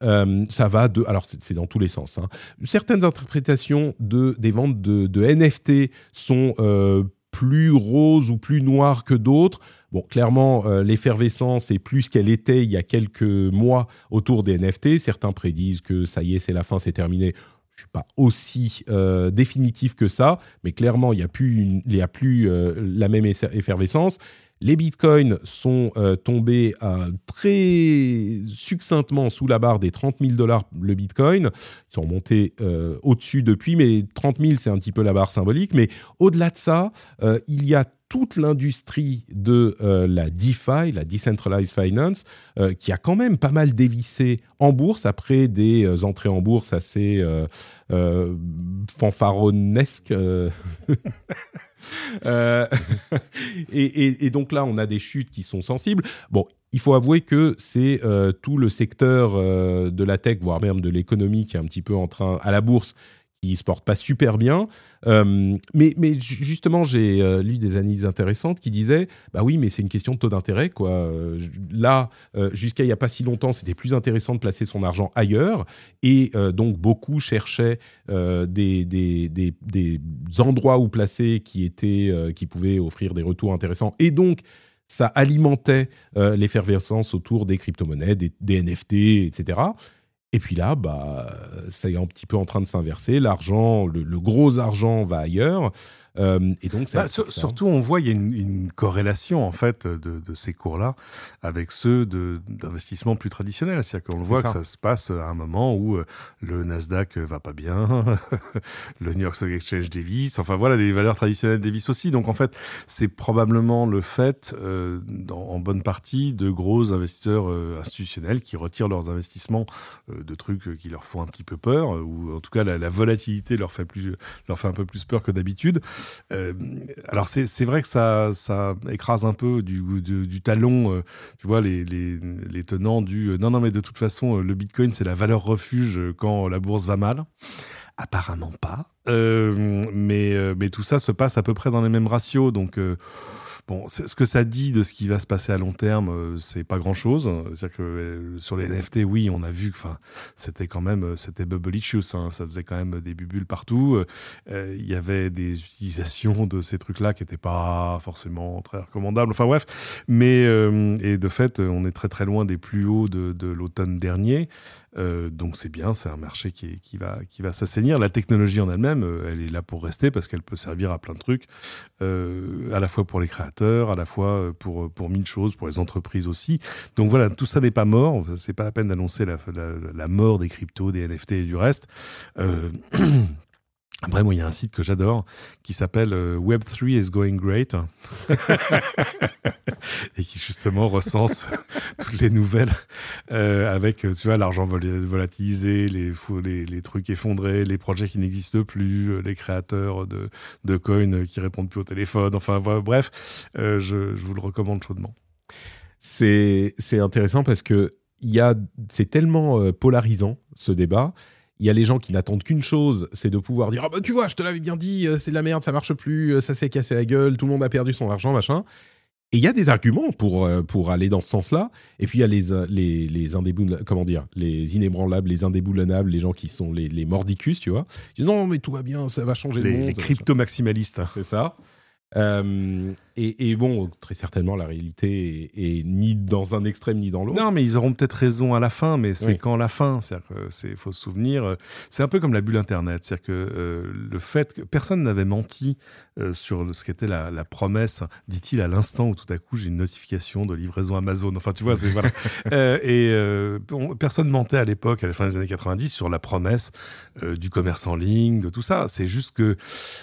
Euh, ça va de, alors c'est dans tous les sens. Hein. Certaines interprétations de des ventes de, NFT sont euh, plus roses ou plus noires que d'autres. Bon, clairement, euh, l'effervescence est plus qu'elle était il y a quelques mois autour des NFT. Certains prédisent que ça y est, c'est la fin, c'est terminé. Je suis pas aussi définitif que ça, mais clairement, il n'y a plus, y a plus la même effervescence. Les bitcoins sont euh, tombés à, très succinctement sous la barre des 30 000 dollars le bitcoin. Ils sont montés euh, au-dessus depuis, mais 30 000, c'est un petit peu la barre symbolique. Mais au-delà de ça, euh, il y a toute l'industrie de euh, la DeFi, la Decentralized Finance, euh, qui a quand même pas mal dévissé en bourse après des euh, entrées en bourse assez fanfaronnesques. [laughs] [laughs] et, et, et, donc là, on a des chutes qui sont sensibles. Bon, il faut avouer que c'est tout le secteur de la tech, voire même de l'économie, qui est un petit peu en train, à la bourse, qui se porte pas super bien. Euh, mais, justement, j'ai euh, lu des analyses intéressantes qui disaient bah oui, mais c'est une question de taux d'intérêt. quoi. Euh, là, jusqu'à il n'y a pas si longtemps, c'était plus intéressant de placer son argent ailleurs. Et donc, beaucoup cherchaient des, endroits où placer qui, étaient, qui pouvaient offrir des retours intéressants. Et donc, ça alimentait l'effervescence autour des crypto-monnaies, des NFT, etc. Et puis là, bah, ça est un petit peu en train de s'inverser. L'argent, le, le, gros argent va ailleurs. Euh, et donc, ça, Bah, sur- surtout, on voit il y a une, une corrélation en fait de, de ces cours-là avec ceux de- d'investissement plus traditionnels. C'est-à-dire qu'on le voit ça. que ça se passe à un moment où euh, le Nasdaq va pas bien, [laughs] le New York Stock Exchange dévisse. Enfin voilà, les valeurs traditionnelles dévissent aussi. Donc en fait, c'est probablement le fait, euh, dans- en bonne partie, de gros investisseurs euh, institutionnels qui retirent leurs investissements euh, de trucs qui leur font un petit peu peur, ou en tout cas la, la volatilité leur fait plus, leur fait un peu plus peur que d'habitude. Euh, alors c'est vrai que ça, écrase un peu du, du, talon, euh, tu vois, les, tenants du euh, non, non, mais de toute façon, le Bitcoin, c'est la valeur refuge quand la bourse va mal. Apparemment pas. Mais, tout ça se passe à peu près dans les mêmes ratios. Donc, bon, ce que ça dit de ce qui va se passer à long terme, euh, c'est pas grand chose. C'est-à-dire que euh, sur les NFT, oui, on a vu que c'était quand même, euh, c'était bubblicious. Hein, ça faisait quand même des bubules partout. Il y avait des utilisations de ces trucs-là qui n'étaient pas forcément très recommandables. Enfin bref, mais euh, et de fait, on est très très loin des plus hauts de, l'automne dernier. Donc c'est bien, c'est un marché qui, qui va qui va s'assainir. La technologie en elle-même, elle est là pour rester parce qu'elle peut servir à plein de trucs, à la fois pour les créateurs, à la fois euh, pour pour mille choses, pour les entreprises aussi. Donc voilà, tout ça n'est pas mort. C'est pas la peine d'annoncer la, la, la mort des cryptos, des NFT et du reste. Euh, [clears throat] Après, moi, il y a un site que j'adore qui s'appelle euh, Web3 is going great [laughs] et qui justement recense [laughs] toutes les nouvelles euh, avec, euh, tu vois, l'argent vol- volatilisé, les, fou- les, les trucs effondrés, les projets qui n'existent plus, les créateurs de, de coins qui répondent plus au téléphone. Enfin, voilà, bref, euh, je, je vous le recommande chaudement. c'est intéressant parce que c'est tellement polarisant ce débat. Il y a les gens qui n'attendent qu'une chose, c'est de pouvoir dire ah bah tu vois, je te l'avais bien dit, euh, c'est de la merde, ça marche plus, euh, ça s'est cassé la gueule, tout le monde a perdu son argent, machin. Et il y a des arguments pour euh, pour aller dans ce sens-là. Et puis il y a les les les indéboul- comment dire, les inébranlables, les indéboulonnables, les gens qui sont les les mordicus, tu vois. Ils disent, non mais tout va bien, ça va changer le Les, monde. les crypto-maximalistes. C'est ça. Euh, et, et bon, très certainement, la réalité est, est ni dans un extrême ni dans l'autre. Non, mais ils auront peut-être raison à la fin, mais c'est Oui. quand la fin. C'est faut se souvenir. euh, C'est un peu comme la bulle Internet. C'est-à-dire que euh, le fait que personne n'avait menti euh, sur ce qu'était la, la promesse, dit-il à l'instant où tout à coup j'ai une notification de livraison Amazon. Enfin, tu vois, c'est voilà. [laughs] Et on- personne mentait à l'époque, à la fin des années 90, sur la promesse du commerce en ligne, de tout ça. C'est juste que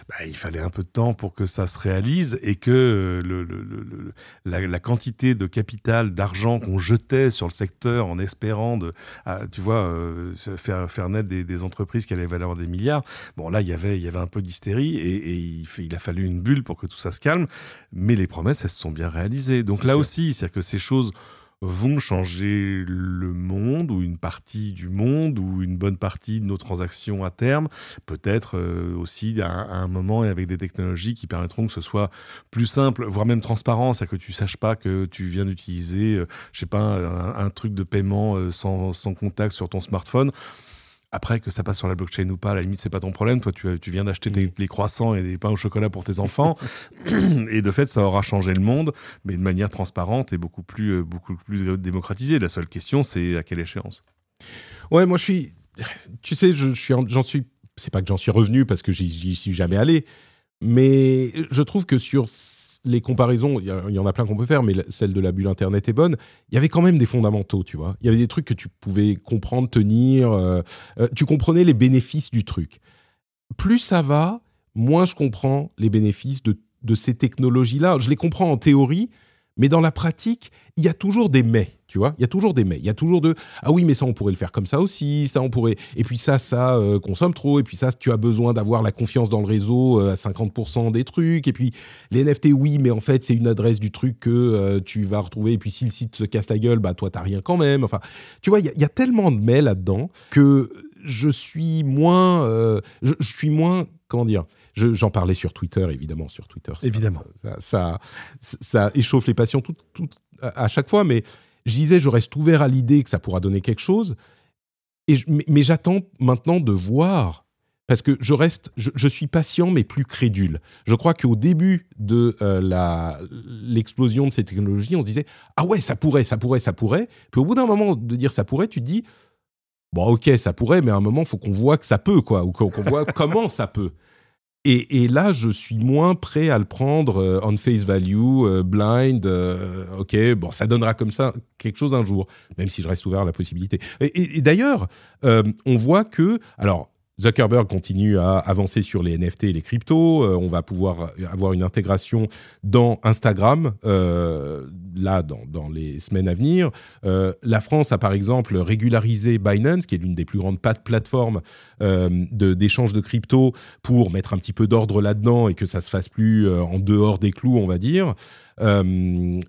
bah, il fallait un peu de temps pour que ça se réalise et que euh, le, le- le- le- la, la quantité de capital, d'argent qu'on jetait sur le secteur en espérant de, ah, tu vois, euh, faire, faire naître des, des entreprises qui allaient valoir des milliards. Bon, là, il y avait, il y avait un peu d'hystérie et, et il, a fallu une bulle pour que tout ça se calme. Mais les promesses, elles se sont bien réalisées. Donc là sûr. aussi, c'est-à-dire que ces choses vont changer le monde ou une partie du monde ou une bonne partie de nos transactions à terme, peut-être euh, aussi à, un moment et avec des technologies qui permettront que ce soit plus simple, voire même transparent, c'est-à-dire que tu saches pas que tu viens d'utiliser, euh, je sais pas, un, truc de paiement euh, sans contact sur ton smartphone. Après, que ça passe sur la blockchain ou pas, à la limite, c'est pas ton problème. Toi, tu, tu viens d'acheter tes- les croissants et des pains au chocolat pour tes enfants. [laughs] et de fait, ça aura changé le monde, mais de manière transparente et beaucoup plus, euh, beaucoup plus démocratisée. La seule question, c'est à quelle échéance? Ouais, moi je suis. Tu sais, je, je suis, j'en suis. C'est pas que j'en suis revenu parce que j'y, suis jamais allé, mais je trouve que sur les comparaisons, il y, en a plein qu'on peut faire, mais celle de la bulle internet est bonne. Il y avait quand même des fondamentaux, tu vois. Il y avait des trucs que tu pouvais comprendre, tenir. euh, euh, tu comprenais les bénéfices du truc. Plus ça va, moins je comprends les bénéfices de, de ces technologies-là. Je les comprends en théorie, mais dans la pratique, il y a toujours des mais, tu vois. Il y a toujours des mais. Il y a toujours de ah oui, mais ça on pourrait le faire comme ça aussi, ça on pourrait. Et puis ça, ça euh, consomme trop. Et puis ça, tu as besoin d'avoir la confiance dans le réseau euh, à 50% des trucs. Et puis les NFT, oui, mais en fait c'est une adresse du truc que euh, tu vas retrouver. Et puis si le site se casse la gueule, bah toi t'as rien quand même. Enfin, tu vois, il y, a- il y a tellement de mais là-dedans que je suis moins, euh, je, je suis moins, comment dire. je- J'en parlais sur Twitter, évidemment, sur Twitter. ça- Évidemment. Ça, ça, échauffe les passions tout, tout- à à chaque fois, mais je disais, je reste ouvert à l'idée que ça pourra donner quelque chose. Et mais j'attends maintenant de voir, parce que je reste, je, je suis patient mais plus crédule. Je crois qu'au début de euh, l'explosion de ces technologies, on se disait ah ouais ça pourrait, ça pourrait, ça pourrait. Puis au bout d'un moment de dire ça pourrait, tu te dis bon ok ça pourrait, mais à un moment faut qu'on voit que ça peut quoi, ou qu'on voit [laughs] comment ça peut. Et, là, je suis moins prêt à le prendre euh, on face value, euh, blind. Euh, ok, bon, ça donnera comme ça quelque chose un jour, même si je reste ouvert à la possibilité. Et, d'ailleurs, on voit que, alors, Zuckerberg continue à avancer sur les NFT et les cryptos. on va pouvoir avoir une intégration dans Instagram, là, dans, les semaines à venir. la France a, par exemple, régularisé Binance, qui est l'une des plus grandes plateformes euh, d'échange de, crypto pour mettre un petit peu d'ordre là-dedans et que ça se fasse plus euh, en dehors des clous, on va dire. Euh,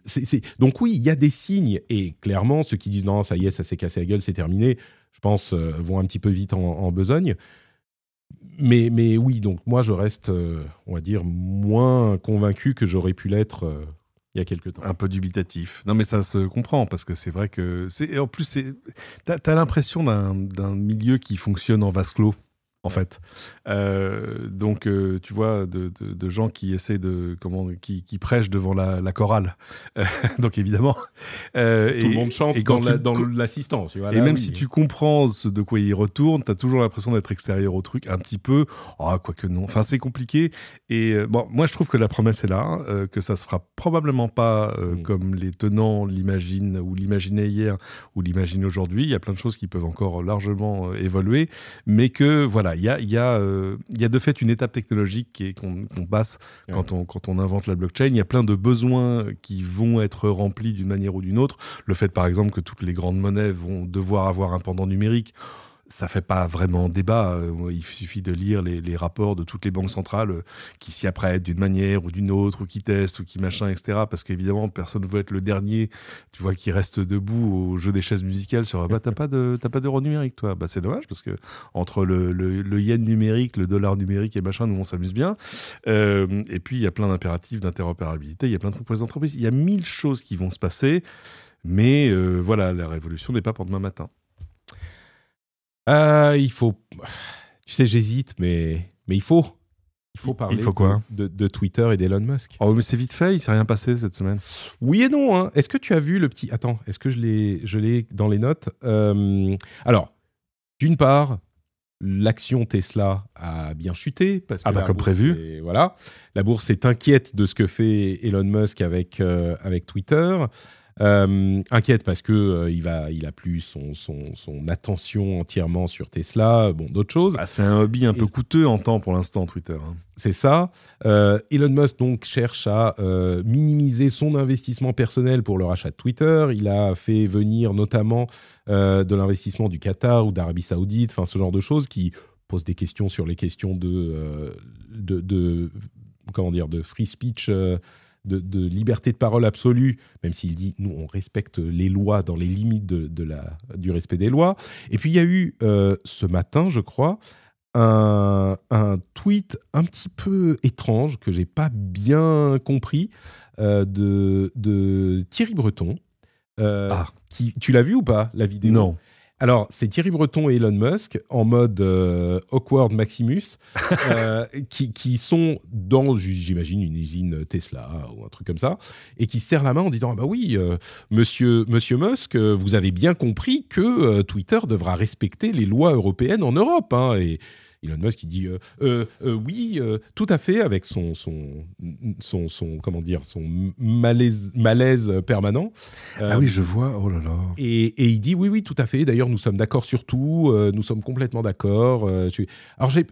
donc oui, il y a des signes et clairement, ceux qui disent non, ça y est, ça s'est cassé la gueule, c'est terminé, je pense, vont un petit peu vite en, besogne. Mais, mais oui, donc moi, je reste, on va dire, moins convaincu que j'aurais pu l'être il y a quelques temps. Un peu dubitatif. Non, mais ça se comprend parce que c'est vrai que. En plus, tu as, l'impression d'un milieu qui fonctionne en vase clos en fait. Euh, donc, euh, tu vois, de, gens qui essaient de, comment, qui, prêchent devant la, chorale. [laughs] donc, évidemment. Euh, Tout le monde chante dans l'assistance. et même si tu comprends ce de quoi ils retournent, tu as toujours l'impression d'être extérieur au truc, un petit peu. Oh, quoique non. Enfin, c'est compliqué. Et bon, moi, je trouve que la promesse est là, que ça se fera probablement pas mm. comme les tenants l'imaginent ou l'imaginaient hier ou l'imaginent aujourd'hui. Il y a plein de choses qui peuvent encore largement évoluer, mais que voilà, il y a, y, a, euh, y a de fait une étape technologique qu'on passe quand, on, quand on invente la blockchain. Il y a plein de besoins qui vont être remplis d'une manière ou d'une autre. Le fait, par exemple, que toutes les grandes monnaies vont devoir avoir un pendant numérique ça fait pas vraiment débat. Euh, il suffit de lire les, rapports de toutes les banques centrales euh, qui s'y apprêtent d'une manière ou d'une autre, ou qui testent, ou qui machin, etc. Parce qu'évidemment, personne ne veut être le dernier, tu vois, qui reste debout au jeu des chaises musicales sur bah, t'as pas de t'as pas d'euro numérique, toi. Bah, c'est dommage parce que entre le, le, yen numérique, le dollar numérique et machin, nous on s'amuse bien. Euh, et puis il y a plein d'impératifs d'interopérabilité, il y a plein de trucs pour les entreprises. Il y a mille choses qui vont se passer, mais voilà, la révolution n'est pas pour demain matin. Euh, il faut. Tu sais, j'hésite, mais, mais il faut. Il faut parler il faut quoi de, de, Twitter et d'Elon Musk. Oh, mais c'est vite fait, il s'est rien passé cette semaine. Oui et non. Hein. Est-ce que tu as vu le petit. Attends, est-ce que je l'ai dans les notes? Euh, Alors, d'une part, l'action Tesla a bien chuté parce que ah bah, comme prévu. voilà, la bourse est inquiète de ce que fait Elon Musk avec euh, avec Twitter. Euh, inquiète parce que euh, il va, il a plus son, son, son, attention entièrement sur Tesla, bon d'autres choses. Ah, c'est un hobby un peu coûteux en temps pour l'instant Twitter. Hein. C'est ça. Euh, Elon Musk donc cherche à minimiser son investissement personnel pour le rachat de Twitter. Il a fait venir notamment de l'investissement du Qatar ou d'Arabie Saoudite, enfin ce genre de choses qui posent des questions sur les questions de, de, de comment dire de free speech de, liberté de parole absolue, même s'il dit nous on respecte les lois dans les limites de, la, du respect des lois. Et puis il y a eu euh, ce matin, je crois, un, tweet un petit peu étrange que j'ai pas bien compris euh, de, de, Thierry Breton. Euh, ah. qui, tu l'as vu ou pas la vidéo? Non. Alors, c'est Thierry Breton et Elon Musk en mode euh, awkward Maximus, [laughs] euh, qui, sont dans, j'imagine, une usine Tesla ou un truc comme ça, et qui serrent la main en disant Ah bah oui, euh, monsieur, monsieur Musk, vous avez bien compris que Twitter devra respecter les lois européennes en Europe. Hein, et, Elon Musk qui dit euh, euh, euh, oui, tout à fait, avec son, son, son, son, comment dire, son malaise, malaise permanent. ah oui, je vois, oh là là. Et, et, il dit oui, oui, tout à fait. D'ailleurs, nous sommes d'accord sur tout, nous sommes complètement d'accord. Alors j'ai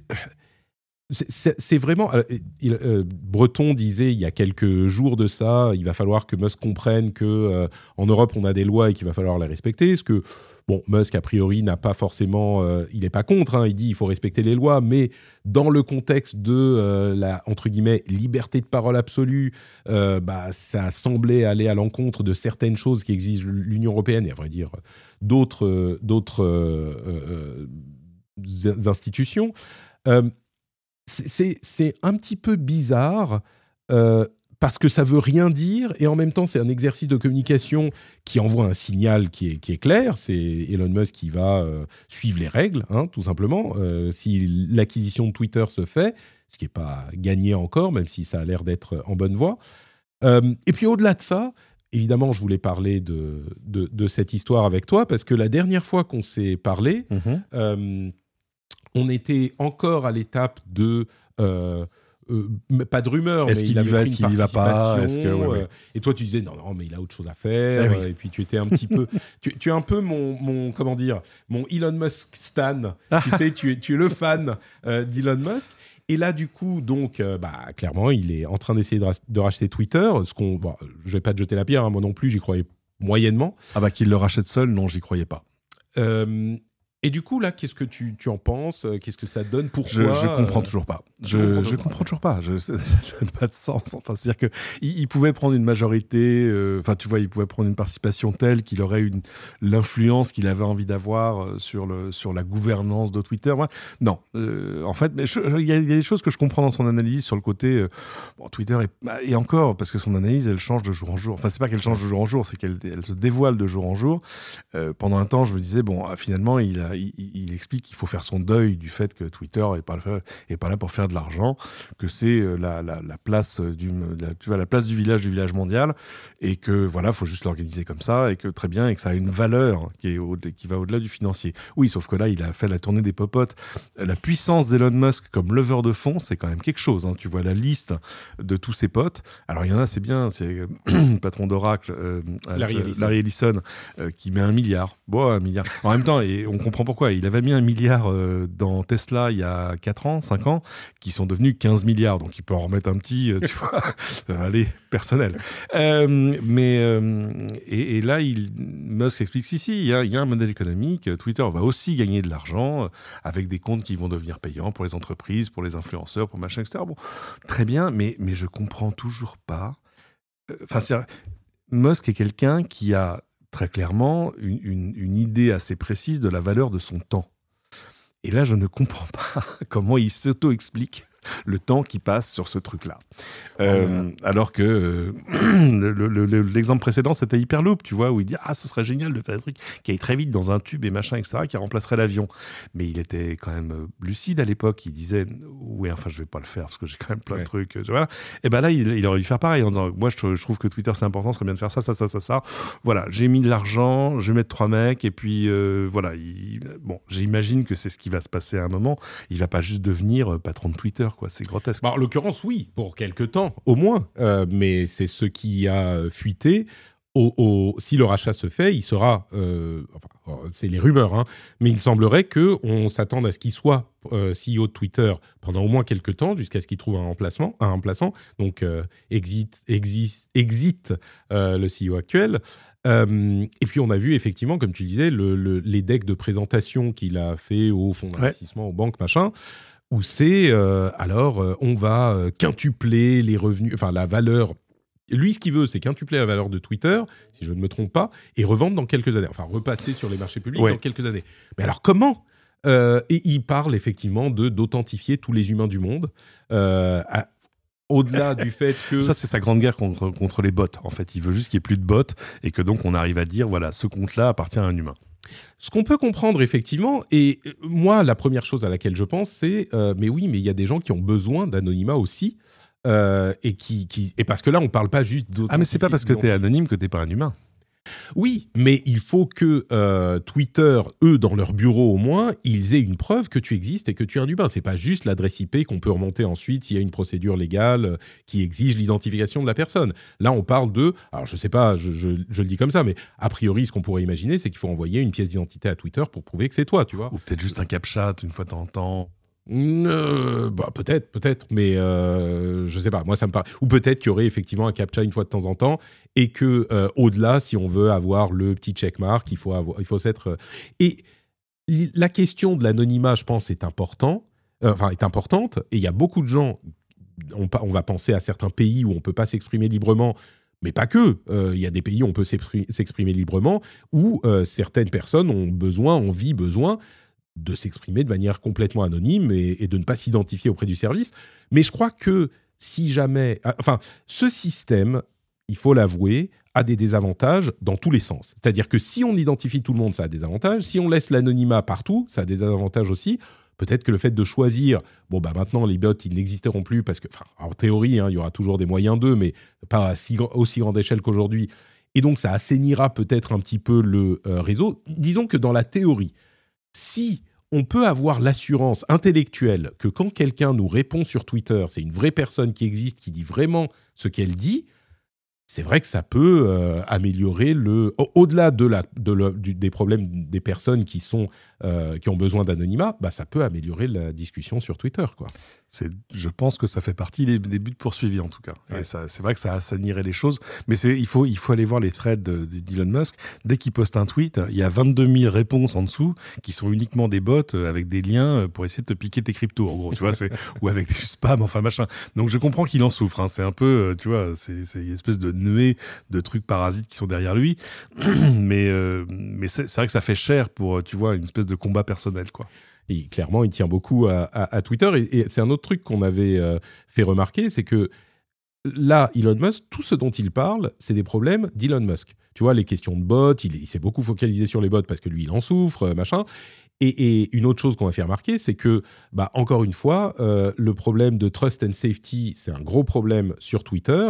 c'est vraiment. Breton disait il y a quelques jours de ça, il va falloir que Musk comprenne que en Europe on a des lois et qu'il va falloir les respecter. Ce que Bon, Musk, a priori, n'a pas forcément. Euh, il n'est pas contre, hein, il dit il faut respecter les lois, mais dans le contexte de euh, la, entre guillemets, liberté de parole absolue, euh, bah, ça semblait aller à l'encontre de certaines choses qui exigent l'Union européenne et, à vrai dire, d'autres institutions. C'est un petit peu bizarre parce que ça veut rien dire et en même temps c'est un exercice de communication qui envoie un signal qui est, qui est clair. C'est Elon Musk qui va euh, suivre les règles, hein, tout simplement. Euh, si l'acquisition de Twitter se fait, ce qui n'est pas gagné encore, même si ça a l'air d'être en bonne voie. Euh, et puis au-delà de ça, évidemment, je voulais parler de, de, cette histoire avec toi parce que la dernière fois qu'on s'est parlé, mhm. On était encore à l'étape de euh, pas de rumeur, mais il, y va, est-ce qu'il y va pas est-ce euh, Et toi, tu disais non, non, mais il a autre chose à faire. Eh et puis tu étais un petit peu, [laughs] tu, tu, es un peu mon, mon, comment dire, mon Elon Musk stan. tu sais, tu es, tu es le fan euh, d'Elon Musk. Et là, du coup, donc, bah, clairement, il est en train d'essayer de, racheter Twitter. Ce qu'on, bon, je vais pas te jeter la pierre, hein, moi non plus, j'y croyais moyennement. Ah bah qu'il le rachète seul, non, j'y croyais pas. Et du coup, là, qu'est-ce que tu, tu en penses? Qu'est-ce que ça donne? Pourquoi Je, je comprends toujours pas. Je, je comprends toujours pas. Je, [laughs] ça n'a pas de sens. Enfin, c'est-à-dire que il, pouvait prendre une majorité. Euh, enfin, tu vois, il pouvait prendre une participation telle qu'il aurait une l'influence qu'il avait envie d'avoir euh, sur le sur la gouvernance de Twitter. non, euh, en fait, il y, a des choses que je comprends dans son analyse sur le côté. bon, Twitter est, bah, et encore parce que son analyse, elle change de jour en jour. Enfin, c'est pas qu'elle change de jour en jour, c'est qu'elle elle se dévoile de jour en jour. pendant un temps, je me disais bon, finalement, il a il, explique qu'il faut faire son deuil du fait que Twitter est pas, est pas là pour faire de l'argent, que c'est euh, la, la, place du, tu vois, la place du village du village mondial, et que voilà, faut juste l'organiser comme ça, et que très bien, et que ça a une valeur qui, est qui va au-delà du financier. Oui, sauf que là, il a fait la tournée des popotes. La puissance d'Elon Musk comme leveur de fonds, c'est quand même quelque chose. Hein. Tu vois la liste de tous ses potes. Alors, il y en a, c'est bien, c'est le [clears throat] patron d'Oracle, euh, Larry, Ellison, euh, qui met un milliard. Bon, un milliard. En même temps, et on comprend pourquoi il avait mis un milliard euh, dans Tesla il y a 4 ans, 5 ans, qui sont devenus 15 milliards. Donc il peut en remettre un petit, euh, tu [laughs] vois, allez, personnel. Euh, mais, et, là, Musk explique si, si, il y, a, il y, a, un modèle économique. Twitter va aussi gagner de l'argent avec des comptes qui vont devenir payants pour les entreprises, pour les influenceurs, pour machin, etc. Bon, très bien, mais, mais je comprends toujours pas. Enfin, Musk est quelqu'un qui a très clairement une, idée assez précise de la valeur de son temps. Et là, je ne comprends [laughs] pas comment il s'auto-explique le temps qui passe sur ce truc-là. Euh, alors que euh, [clears throat] l'exemple précédent, c'était Hyperloop, tu vois, où il dit Ah, ce serait génial de faire un truc qui aille très vite dans un tube et machin, etc., qui remplacerait l'avion. Mais il était quand même euh, lucide à l'époque. Il disait Oui, enfin, je vais pas le faire parce que j'ai quand même plein de trucs. Voilà. Et ben là, il, aurait dû faire pareil en disant Moi, je, trouve que Twitter, c'est important, ce serait bien de faire ça, ça, ça, ça, ça. Voilà, j'ai mis de l'argent, je vais mettre trois mecs, et puis voilà. bon, j'imagine que c'est ce qui va se passer à un moment. Il va pas juste devenir patron de Twitter. C'est grotesque. Bah, en l'occurrence, oui, pour quelque temps, au moins. Euh, mais c'est ce qui a fuité. Au, si le rachat se fait, il sera, euh, enfin, c'est les rumeurs, hein, mais il semblerait que on s'attende à ce qu'il soit euh, CEO de Twitter pendant au moins quelques temps, jusqu'à ce qu'il trouve un remplacement, un remplaçant. Donc exit, exit, exit le CEO actuel. et puis on a vu effectivement, comme tu disais, le, les decks de présentation qu'il a fait au fonds d'investissement, aux banques, machin où c'est euh, alors euh, on va euh, quintupler les revenus, enfin la valeur. Lui, ce qu'il veut, c'est quintupler la valeur de Twitter, si je ne me trompe pas, et revendre dans quelques années. Enfin, repasser sur les marchés publics dans quelques années. Mais alors, comment Et il parle effectivement de d'authentifier tous les humains du monde. au-delà du fait que... Ça, c'est sa grande guerre contre, contre les bots. En fait, il veut juste qu'il n'y ait plus de bots et que donc on arrive à dire, voilà, ce compte-là appartient à un humain. Ce qu'on peut comprendre effectivement, et euh, moi la première chose à laquelle je pense, c'est euh, mais oui, mais il y a des gens qui ont besoin d'anonymat aussi, euh, et qui, qui, et parce que là on parle pas juste Ah mais c'est pas parce que tu es anonyme que t'es pas un humain. Oui, mais il faut que euh, Twitter, eux, dans leur bureau au moins, ils aient une preuve que tu existes et que tu es un humain. C'est pas juste l'adresse IP qu'on peut remonter ensuite s'il y a une procédure légale euh, qui exige l'identification de la personne. Là, on parle de, alors je sais pas, je, le dis comme ça, mais a priori, ce qu'on pourrait imaginer, c'est qu'il faut envoyer une pièce d'identité à Twitter pour prouver que c'est toi, tu vois. Ou peut-être juste un captcha une fois de temps en temps. Euh, bah, peut-être, peut-être, mais euh, je sais pas. Moi, ça me paraît. Ou peut-être qu'il y aurait effectivement un captcha une fois de temps en temps, et que euh, au-delà, si on veut avoir le petit checkmark, il faut avoir, il faut s'être. Euh, et la question de l'anonymat, je pense, est important. Enfin, est importante. Et il y a beaucoup de gens. On, va penser à certains pays où on peut pas s'exprimer librement. Mais pas que. Il y a des pays où on peut s'exprimer librement, où certaines personnes ont besoin, envie, besoin de s'exprimer de manière complètement anonyme et, de ne pas s'identifier auprès du service. Mais je crois que si jamais... Ah, enfin, ce système, il faut l'avouer, a des désavantages dans tous les sens. C'est-à-dire que si on identifie tout le monde, ça a des avantages. Si on laisse l'anonymat partout, ça a des avantages aussi. Peut-être que le fait de choisir, bon, bah maintenant les bots, ils n'existeront plus parce que, en théorie, hein, il y aura toujours des moyens d'eux, mais pas à aussi grande échelle qu'aujourd'hui. Et donc, ça assainira peut-être un petit peu le euh, réseau. Disons que dans la théorie, si on peut avoir l'assurance intellectuelle que quand quelqu'un nous répond sur Twitter, c'est une vraie personne qui existe, qui dit vraiment ce qu'elle dit, c'est vrai que ça peut euh, améliorer le au-delà de la, de des problèmes des personnes qui sont euh, qui ont besoin d'anonymat, bah ça peut améliorer la discussion sur Twitter quoi. Je pense que ça fait partie des, buts poursuivis en tout cas. c'est vrai que ça assanirait les choses, mais il faut il faut aller voir les threads d'Elon Musk. Dès qu'il poste un tweet, il y a 22 000 réponses en dessous qui sont uniquement des bots euh, avec des liens pour essayer de te piquer tes cryptos en gros, tu vois, [laughs] ou avec du spam enfin machin. Donc je comprends qu'il en souffre. Hein. C'est un peu, tu vois, c'est une espèce de nuée de trucs parasites qui sont derrière lui. [clears throat] mais euh, mais c'est vrai que ça fait cher pour, tu vois, une espèce de combat personnel, quoi. Et clairement, il tient beaucoup à, Twitter. Et, c'est un autre truc qu'on avait euh, fait remarquer, c'est que là, Elon Musk, tout ce dont il parle, c'est des problèmes d'Elon Musk. Tu vois, les questions de bots, il, s'est beaucoup focalisé sur les bots parce que lui, il en souffre, euh, machin. Et, une autre chose qu'on va faire remarquer, c'est que, bah, encore une fois, le problème de trust and safety, c'est un gros problème sur Twitter.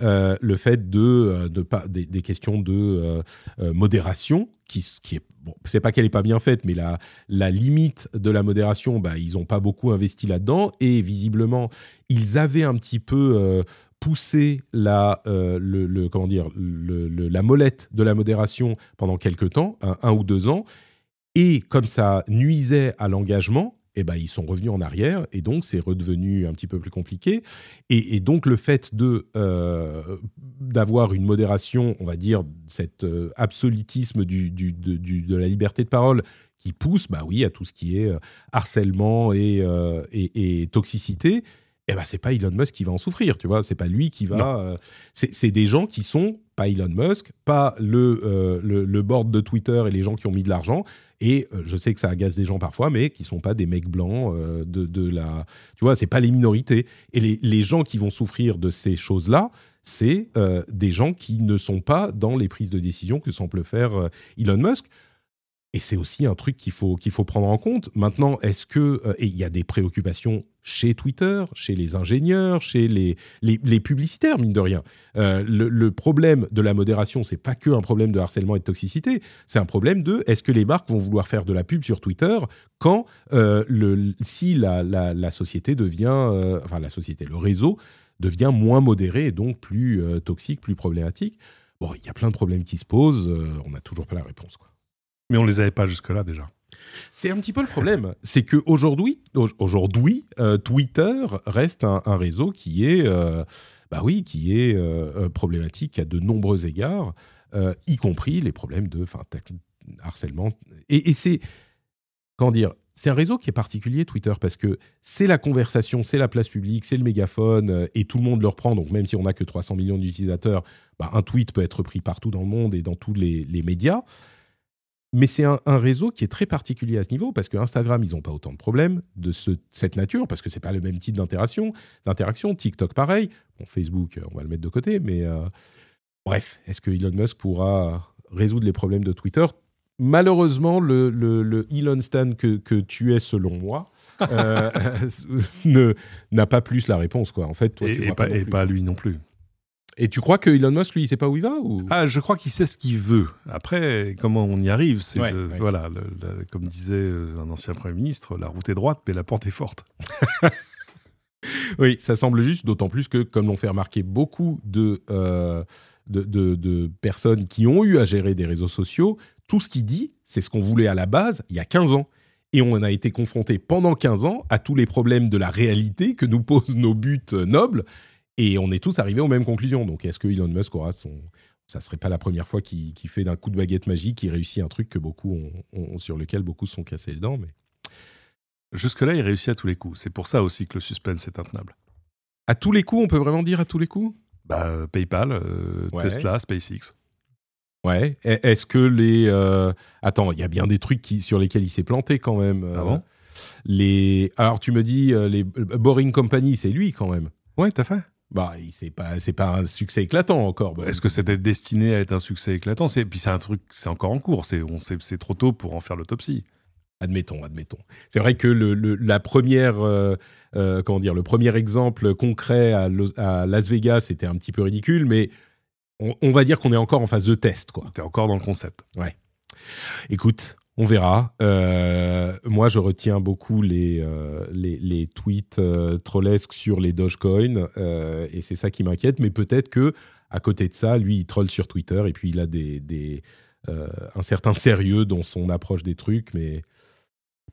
Euh, le fait de, euh, de pas, des, questions de euh, modération, qui, qui est bon, c'est pas qu'elle est pas bien faite, mais la, limite de la modération, bah, ils ont pas beaucoup investi là-dedans. Et visiblement ils avaient un petit peu poussé la, le, comment dire, la molette de la modération pendant quelques temps, un ou deux ans, et comme ça nuisait à l'engagement, eh ben, ils sont revenus en arrière et donc c'est redevenu un petit peu plus compliqué. Et, donc le fait de euh, d'avoir une modération, on va dire, cet euh, absolutisme du, de, la liberté de parole qui pousse, bah oui, à tout ce qui est euh, harcèlement et, et, toxicité. Eh ben, c'est pas Elon Musk qui va en souffrir, tu vois. C'est pas lui qui va. c'est des gens qui sont pas Elon Musk, pas le, le, le board de Twitter et les gens qui ont mis de l'argent, et euh, je sais que ça agace des gens parfois, mais qui sont pas des mecs blancs euh, de, de, la. Tu vois, c'est pas les minorités. Et les, les, gens qui vont souffrir de ces choses-là, c'est euh, des gens qui ne sont pas dans les prises de décision que semble faire Elon Musk. Et c'est aussi un truc qu'il faut, qu'il faut prendre en compte. Maintenant, est-ce que. et il y a des préoccupations chez Twitter, chez les ingénieurs, chez les, les, publicitaires, mine de rien. Euh, le, problème de la modération, c'est pas que un problème de harcèlement et de toxicité, c'est un problème de est-ce que les marques vont vouloir faire de la pub sur Twitter quand euh, si la, la, société devient, euh, enfin la société, le réseau devient moins modéré et donc plus toxique, plus problématique? Bon, il y a plein de problèmes qui se posent, on n'a toujours pas la réponse. Quoi. Mais on les avait pas jusque-là déjà. C'est un petit peu le problème, [laughs] c'est que aujourd'hui, aujourd'hui, euh, Twitter reste un, réseau qui est, euh, bah oui, qui est euh, problématique à de nombreux égards, y compris les problèmes de, harcèlement. Et, c'est, comment dire, c'est un réseau qui est particulier, Twitter, parce que c'est la conversation, c'est la place publique, c'est le mégaphone, et tout le monde le reprend. Donc même si on n'a que 300 millions d'utilisateurs, bah, un tweet peut être pris partout dans le monde et dans tous les médias. Mais c'est un, réseau qui est très particulier à ce niveau parce que Instagram, ils n'ont pas autant de problèmes de cette nature parce que c'est pas le même type d'interaction. D'interaction, TikTok pareil. Bon, Facebook, on va le mettre de côté, mais euh, bref, est-ce que Elon Musk pourra résoudre les problèmes de Twitter? Malheureusement, le, le, Elon Stan que, que, tu es selon moi. euh, [laughs] n'a pas plus la réponse quoi en fait toi, et, pas, et pas lui non plus et tu crois que Elon Musk, lui, il sait pas où il va ou... Ah, je crois qu'il sait ce qu'il veut. Après, comment on y arrive, c'est voilà, comme disait euh, un ancien premier ministre, la route est droite, mais la porte est forte. [laughs] oui, ça semble juste, d'autant plus que, comme l'ont fait remarquer beaucoup de, euh, de, de, personnes qui ont eu à gérer des réseaux sociaux, tout ce qu'il dit, c'est ce qu'on voulait à la base il y a 15 ans. Et on a été confronté pendant 15 ans à tous les problèmes de la réalité que nous posent nos buts nobles et on est tous arrivés aux mêmes conclusions. Donc, est-ce que Elon Musk aura son. Ça serait pas la première fois qu'il fait d'un coup de baguette magique, qu'il réussit un truc que beaucoup ont, sur lequel beaucoup se sont cassés les dents. Mais... Jusque-là, il réussit à tous les coups. C'est pour ça aussi que le suspense est intenable. À tous les coups, on peut vraiment dire à tous les coups? Bah, euh, PayPal, euh, Tesla, SpaceX. Ouais. Est-ce que les. Euh, attends, il y a bien des trucs qui, sur lesquels il s'est planté quand même. Ah bon? les... Alors, tu me dis, les Boring Company, c'est lui quand même. Ouais, à fait. Bah, c'est pas, c'est pas un succès éclatant encore. Est-ce que c'était destiné à être un succès éclatant? C'est puis c'est un truc, c'est encore en cours. C'est, on, c'est, trop tôt pour en faire l'autopsie. Admettons, admettons. C'est vrai que le, la première, euh, euh, comment dire, le premier exemple concret à, Las Vegas c'était un petit peu ridicule, mais on, va dire qu'on est encore en phase de test, quoi. T'es encore dans le concept. Ouais. Écoute, On verra. Euh, moi, je retiens beaucoup les, euh, les, tweets euh, trollesques sur les Dogecoin, et c'est ça qui m'inquiète. Mais peut-être que à côté de ça, lui, il troll sur Twitter, et puis il a des, des un certain sérieux dans son approche des trucs. Mais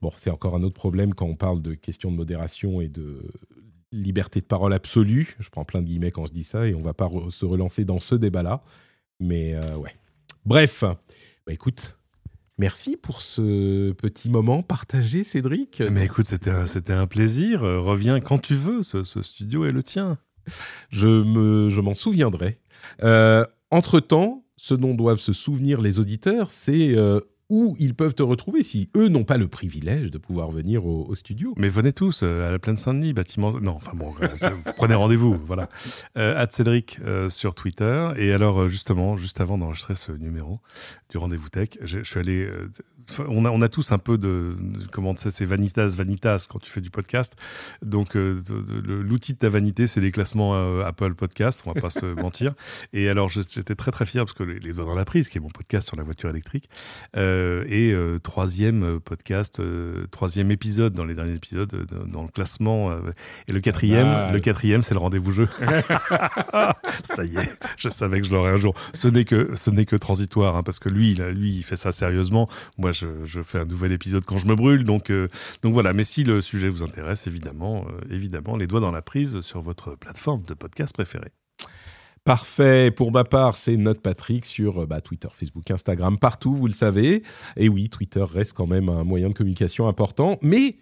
bon, c'est encore un autre problème quand on parle de questions de modération et de liberté de parole absolue. Je prends plein de guillemets quand je dis ça, et on va pas se relancer dans ce débat-là. Mais ouais. Bref, bah écoute, Merci pour ce petit moment partagé, Cédric. Mais écoute, c'était un, c'était un plaisir. Reviens quand tu veux. Ce, studio est le tien. Je, me, je m'en souviendrai. Euh, entre-temps, ce dont doivent se souvenir les auditeurs, c'est euh, où ils peuvent te retrouver si eux n'ont pas le privilège de pouvoir venir au, studio. Mais venez tous euh, à la plaine Saint-Denis, bâtiment. Non, enfin bon, vous prenez rendez-vous, [laughs] voilà. Euh, Cédric sur Twitter. Et alors, justement, juste avant d'enregistrer ce numéro du rendez-vous tech, je suis allé on a, on a tous un peu de, comment sais, c'est vanitas, vanitas quand tu fais du podcast. Donc, euh, l'outil de ta vanité, c'est les classements euh, Apple Podcast, on va pas se mentir. Et alors, j'étais très très fier parce que les, doigts dans la prise, qui est mon podcast sur la voiture électrique, euh, et troisième podcast, troisième épisode dans les derniers épisodes, dans le classement. et le quatrième, le quatrième, c'est le rendez-vous jeu. [laughs] ça y est, je savais que je l'aurais un jour. Ce n'est que, ce n'est que transitoire, hein, parce que lui, lui, il fait ça sérieusement. Moi, je, fais un nouvel épisode quand je me brûle. Donc, euh, donc voilà. Mais si le sujet vous intéresse, évidemment, euh, évidemment, les doigts dans la prise sur votre plateforme de podcast préférée. Parfait. Pour ma part, c'est Note Patrick sur euh, bah, Twitter, Facebook, Instagram, partout, vous le savez. Et oui, Twitter reste quand même un moyen de communication important. Mais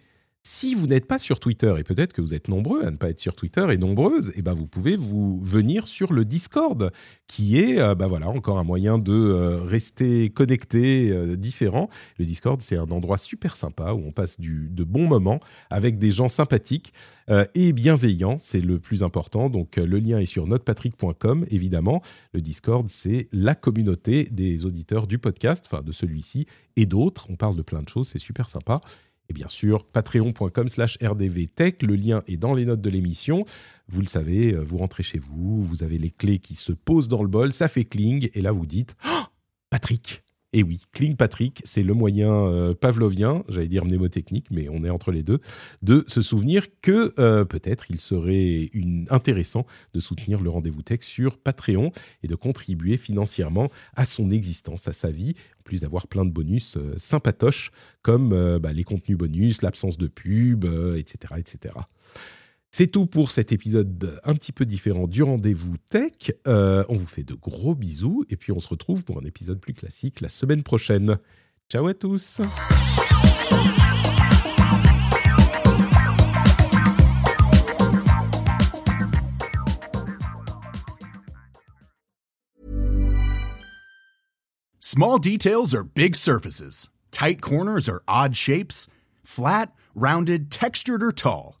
si vous n'êtes pas sur Twitter, et peut-être que vous êtes nombreux à ne pas être sur Twitter et nombreuses, et eh ben vous pouvez vous venir sur le Discord, qui est euh, bah voilà, encore un moyen de euh, rester connecté, euh, différent. Le Discord, c'est un endroit super sympa où on passe du, de bons moments avec des gens sympathiques et bienveillants, c'est le plus important. Donc le lien est sur notepatrick.com, évidemment. Le Discord, c'est la communauté des auditeurs du podcast, enfin de celui-ci et d'autres. On parle de plein de choses, c'est super sympa. Et bien sûr, patreon.com slash rdvtech, le lien est dans les notes de l'émission. Vous le savez, euh, vous rentrez chez vous, vous avez les clés qui se posent dans le bol, ça fait cling, et là vous dites oh, Patrick et oui, Cling Patrick, c'est le moyen euh, pavlovien, j'allais dire mnémotechnique, mais on est entre les deux, de se souvenir que euh, peut-être il serait intéressant de soutenir le rendez-vous tech sur Patreon et de contribuer financièrement à son existence, à sa vie, en plus d'avoir plein de bonus euh, sympatoches comme bah, les contenus bonus, l'absence de pub, etc., etc. C'est tout pour cet épisode un petit peu différent du rendez-vous tech. Euh, on vous fait de gros bisous et puis on se retrouve pour un épisode plus classique la semaine prochaine. Ciao à tous. Small details are big surfaces. Tight corners are odd shapes. Flat, rounded, textured or tall.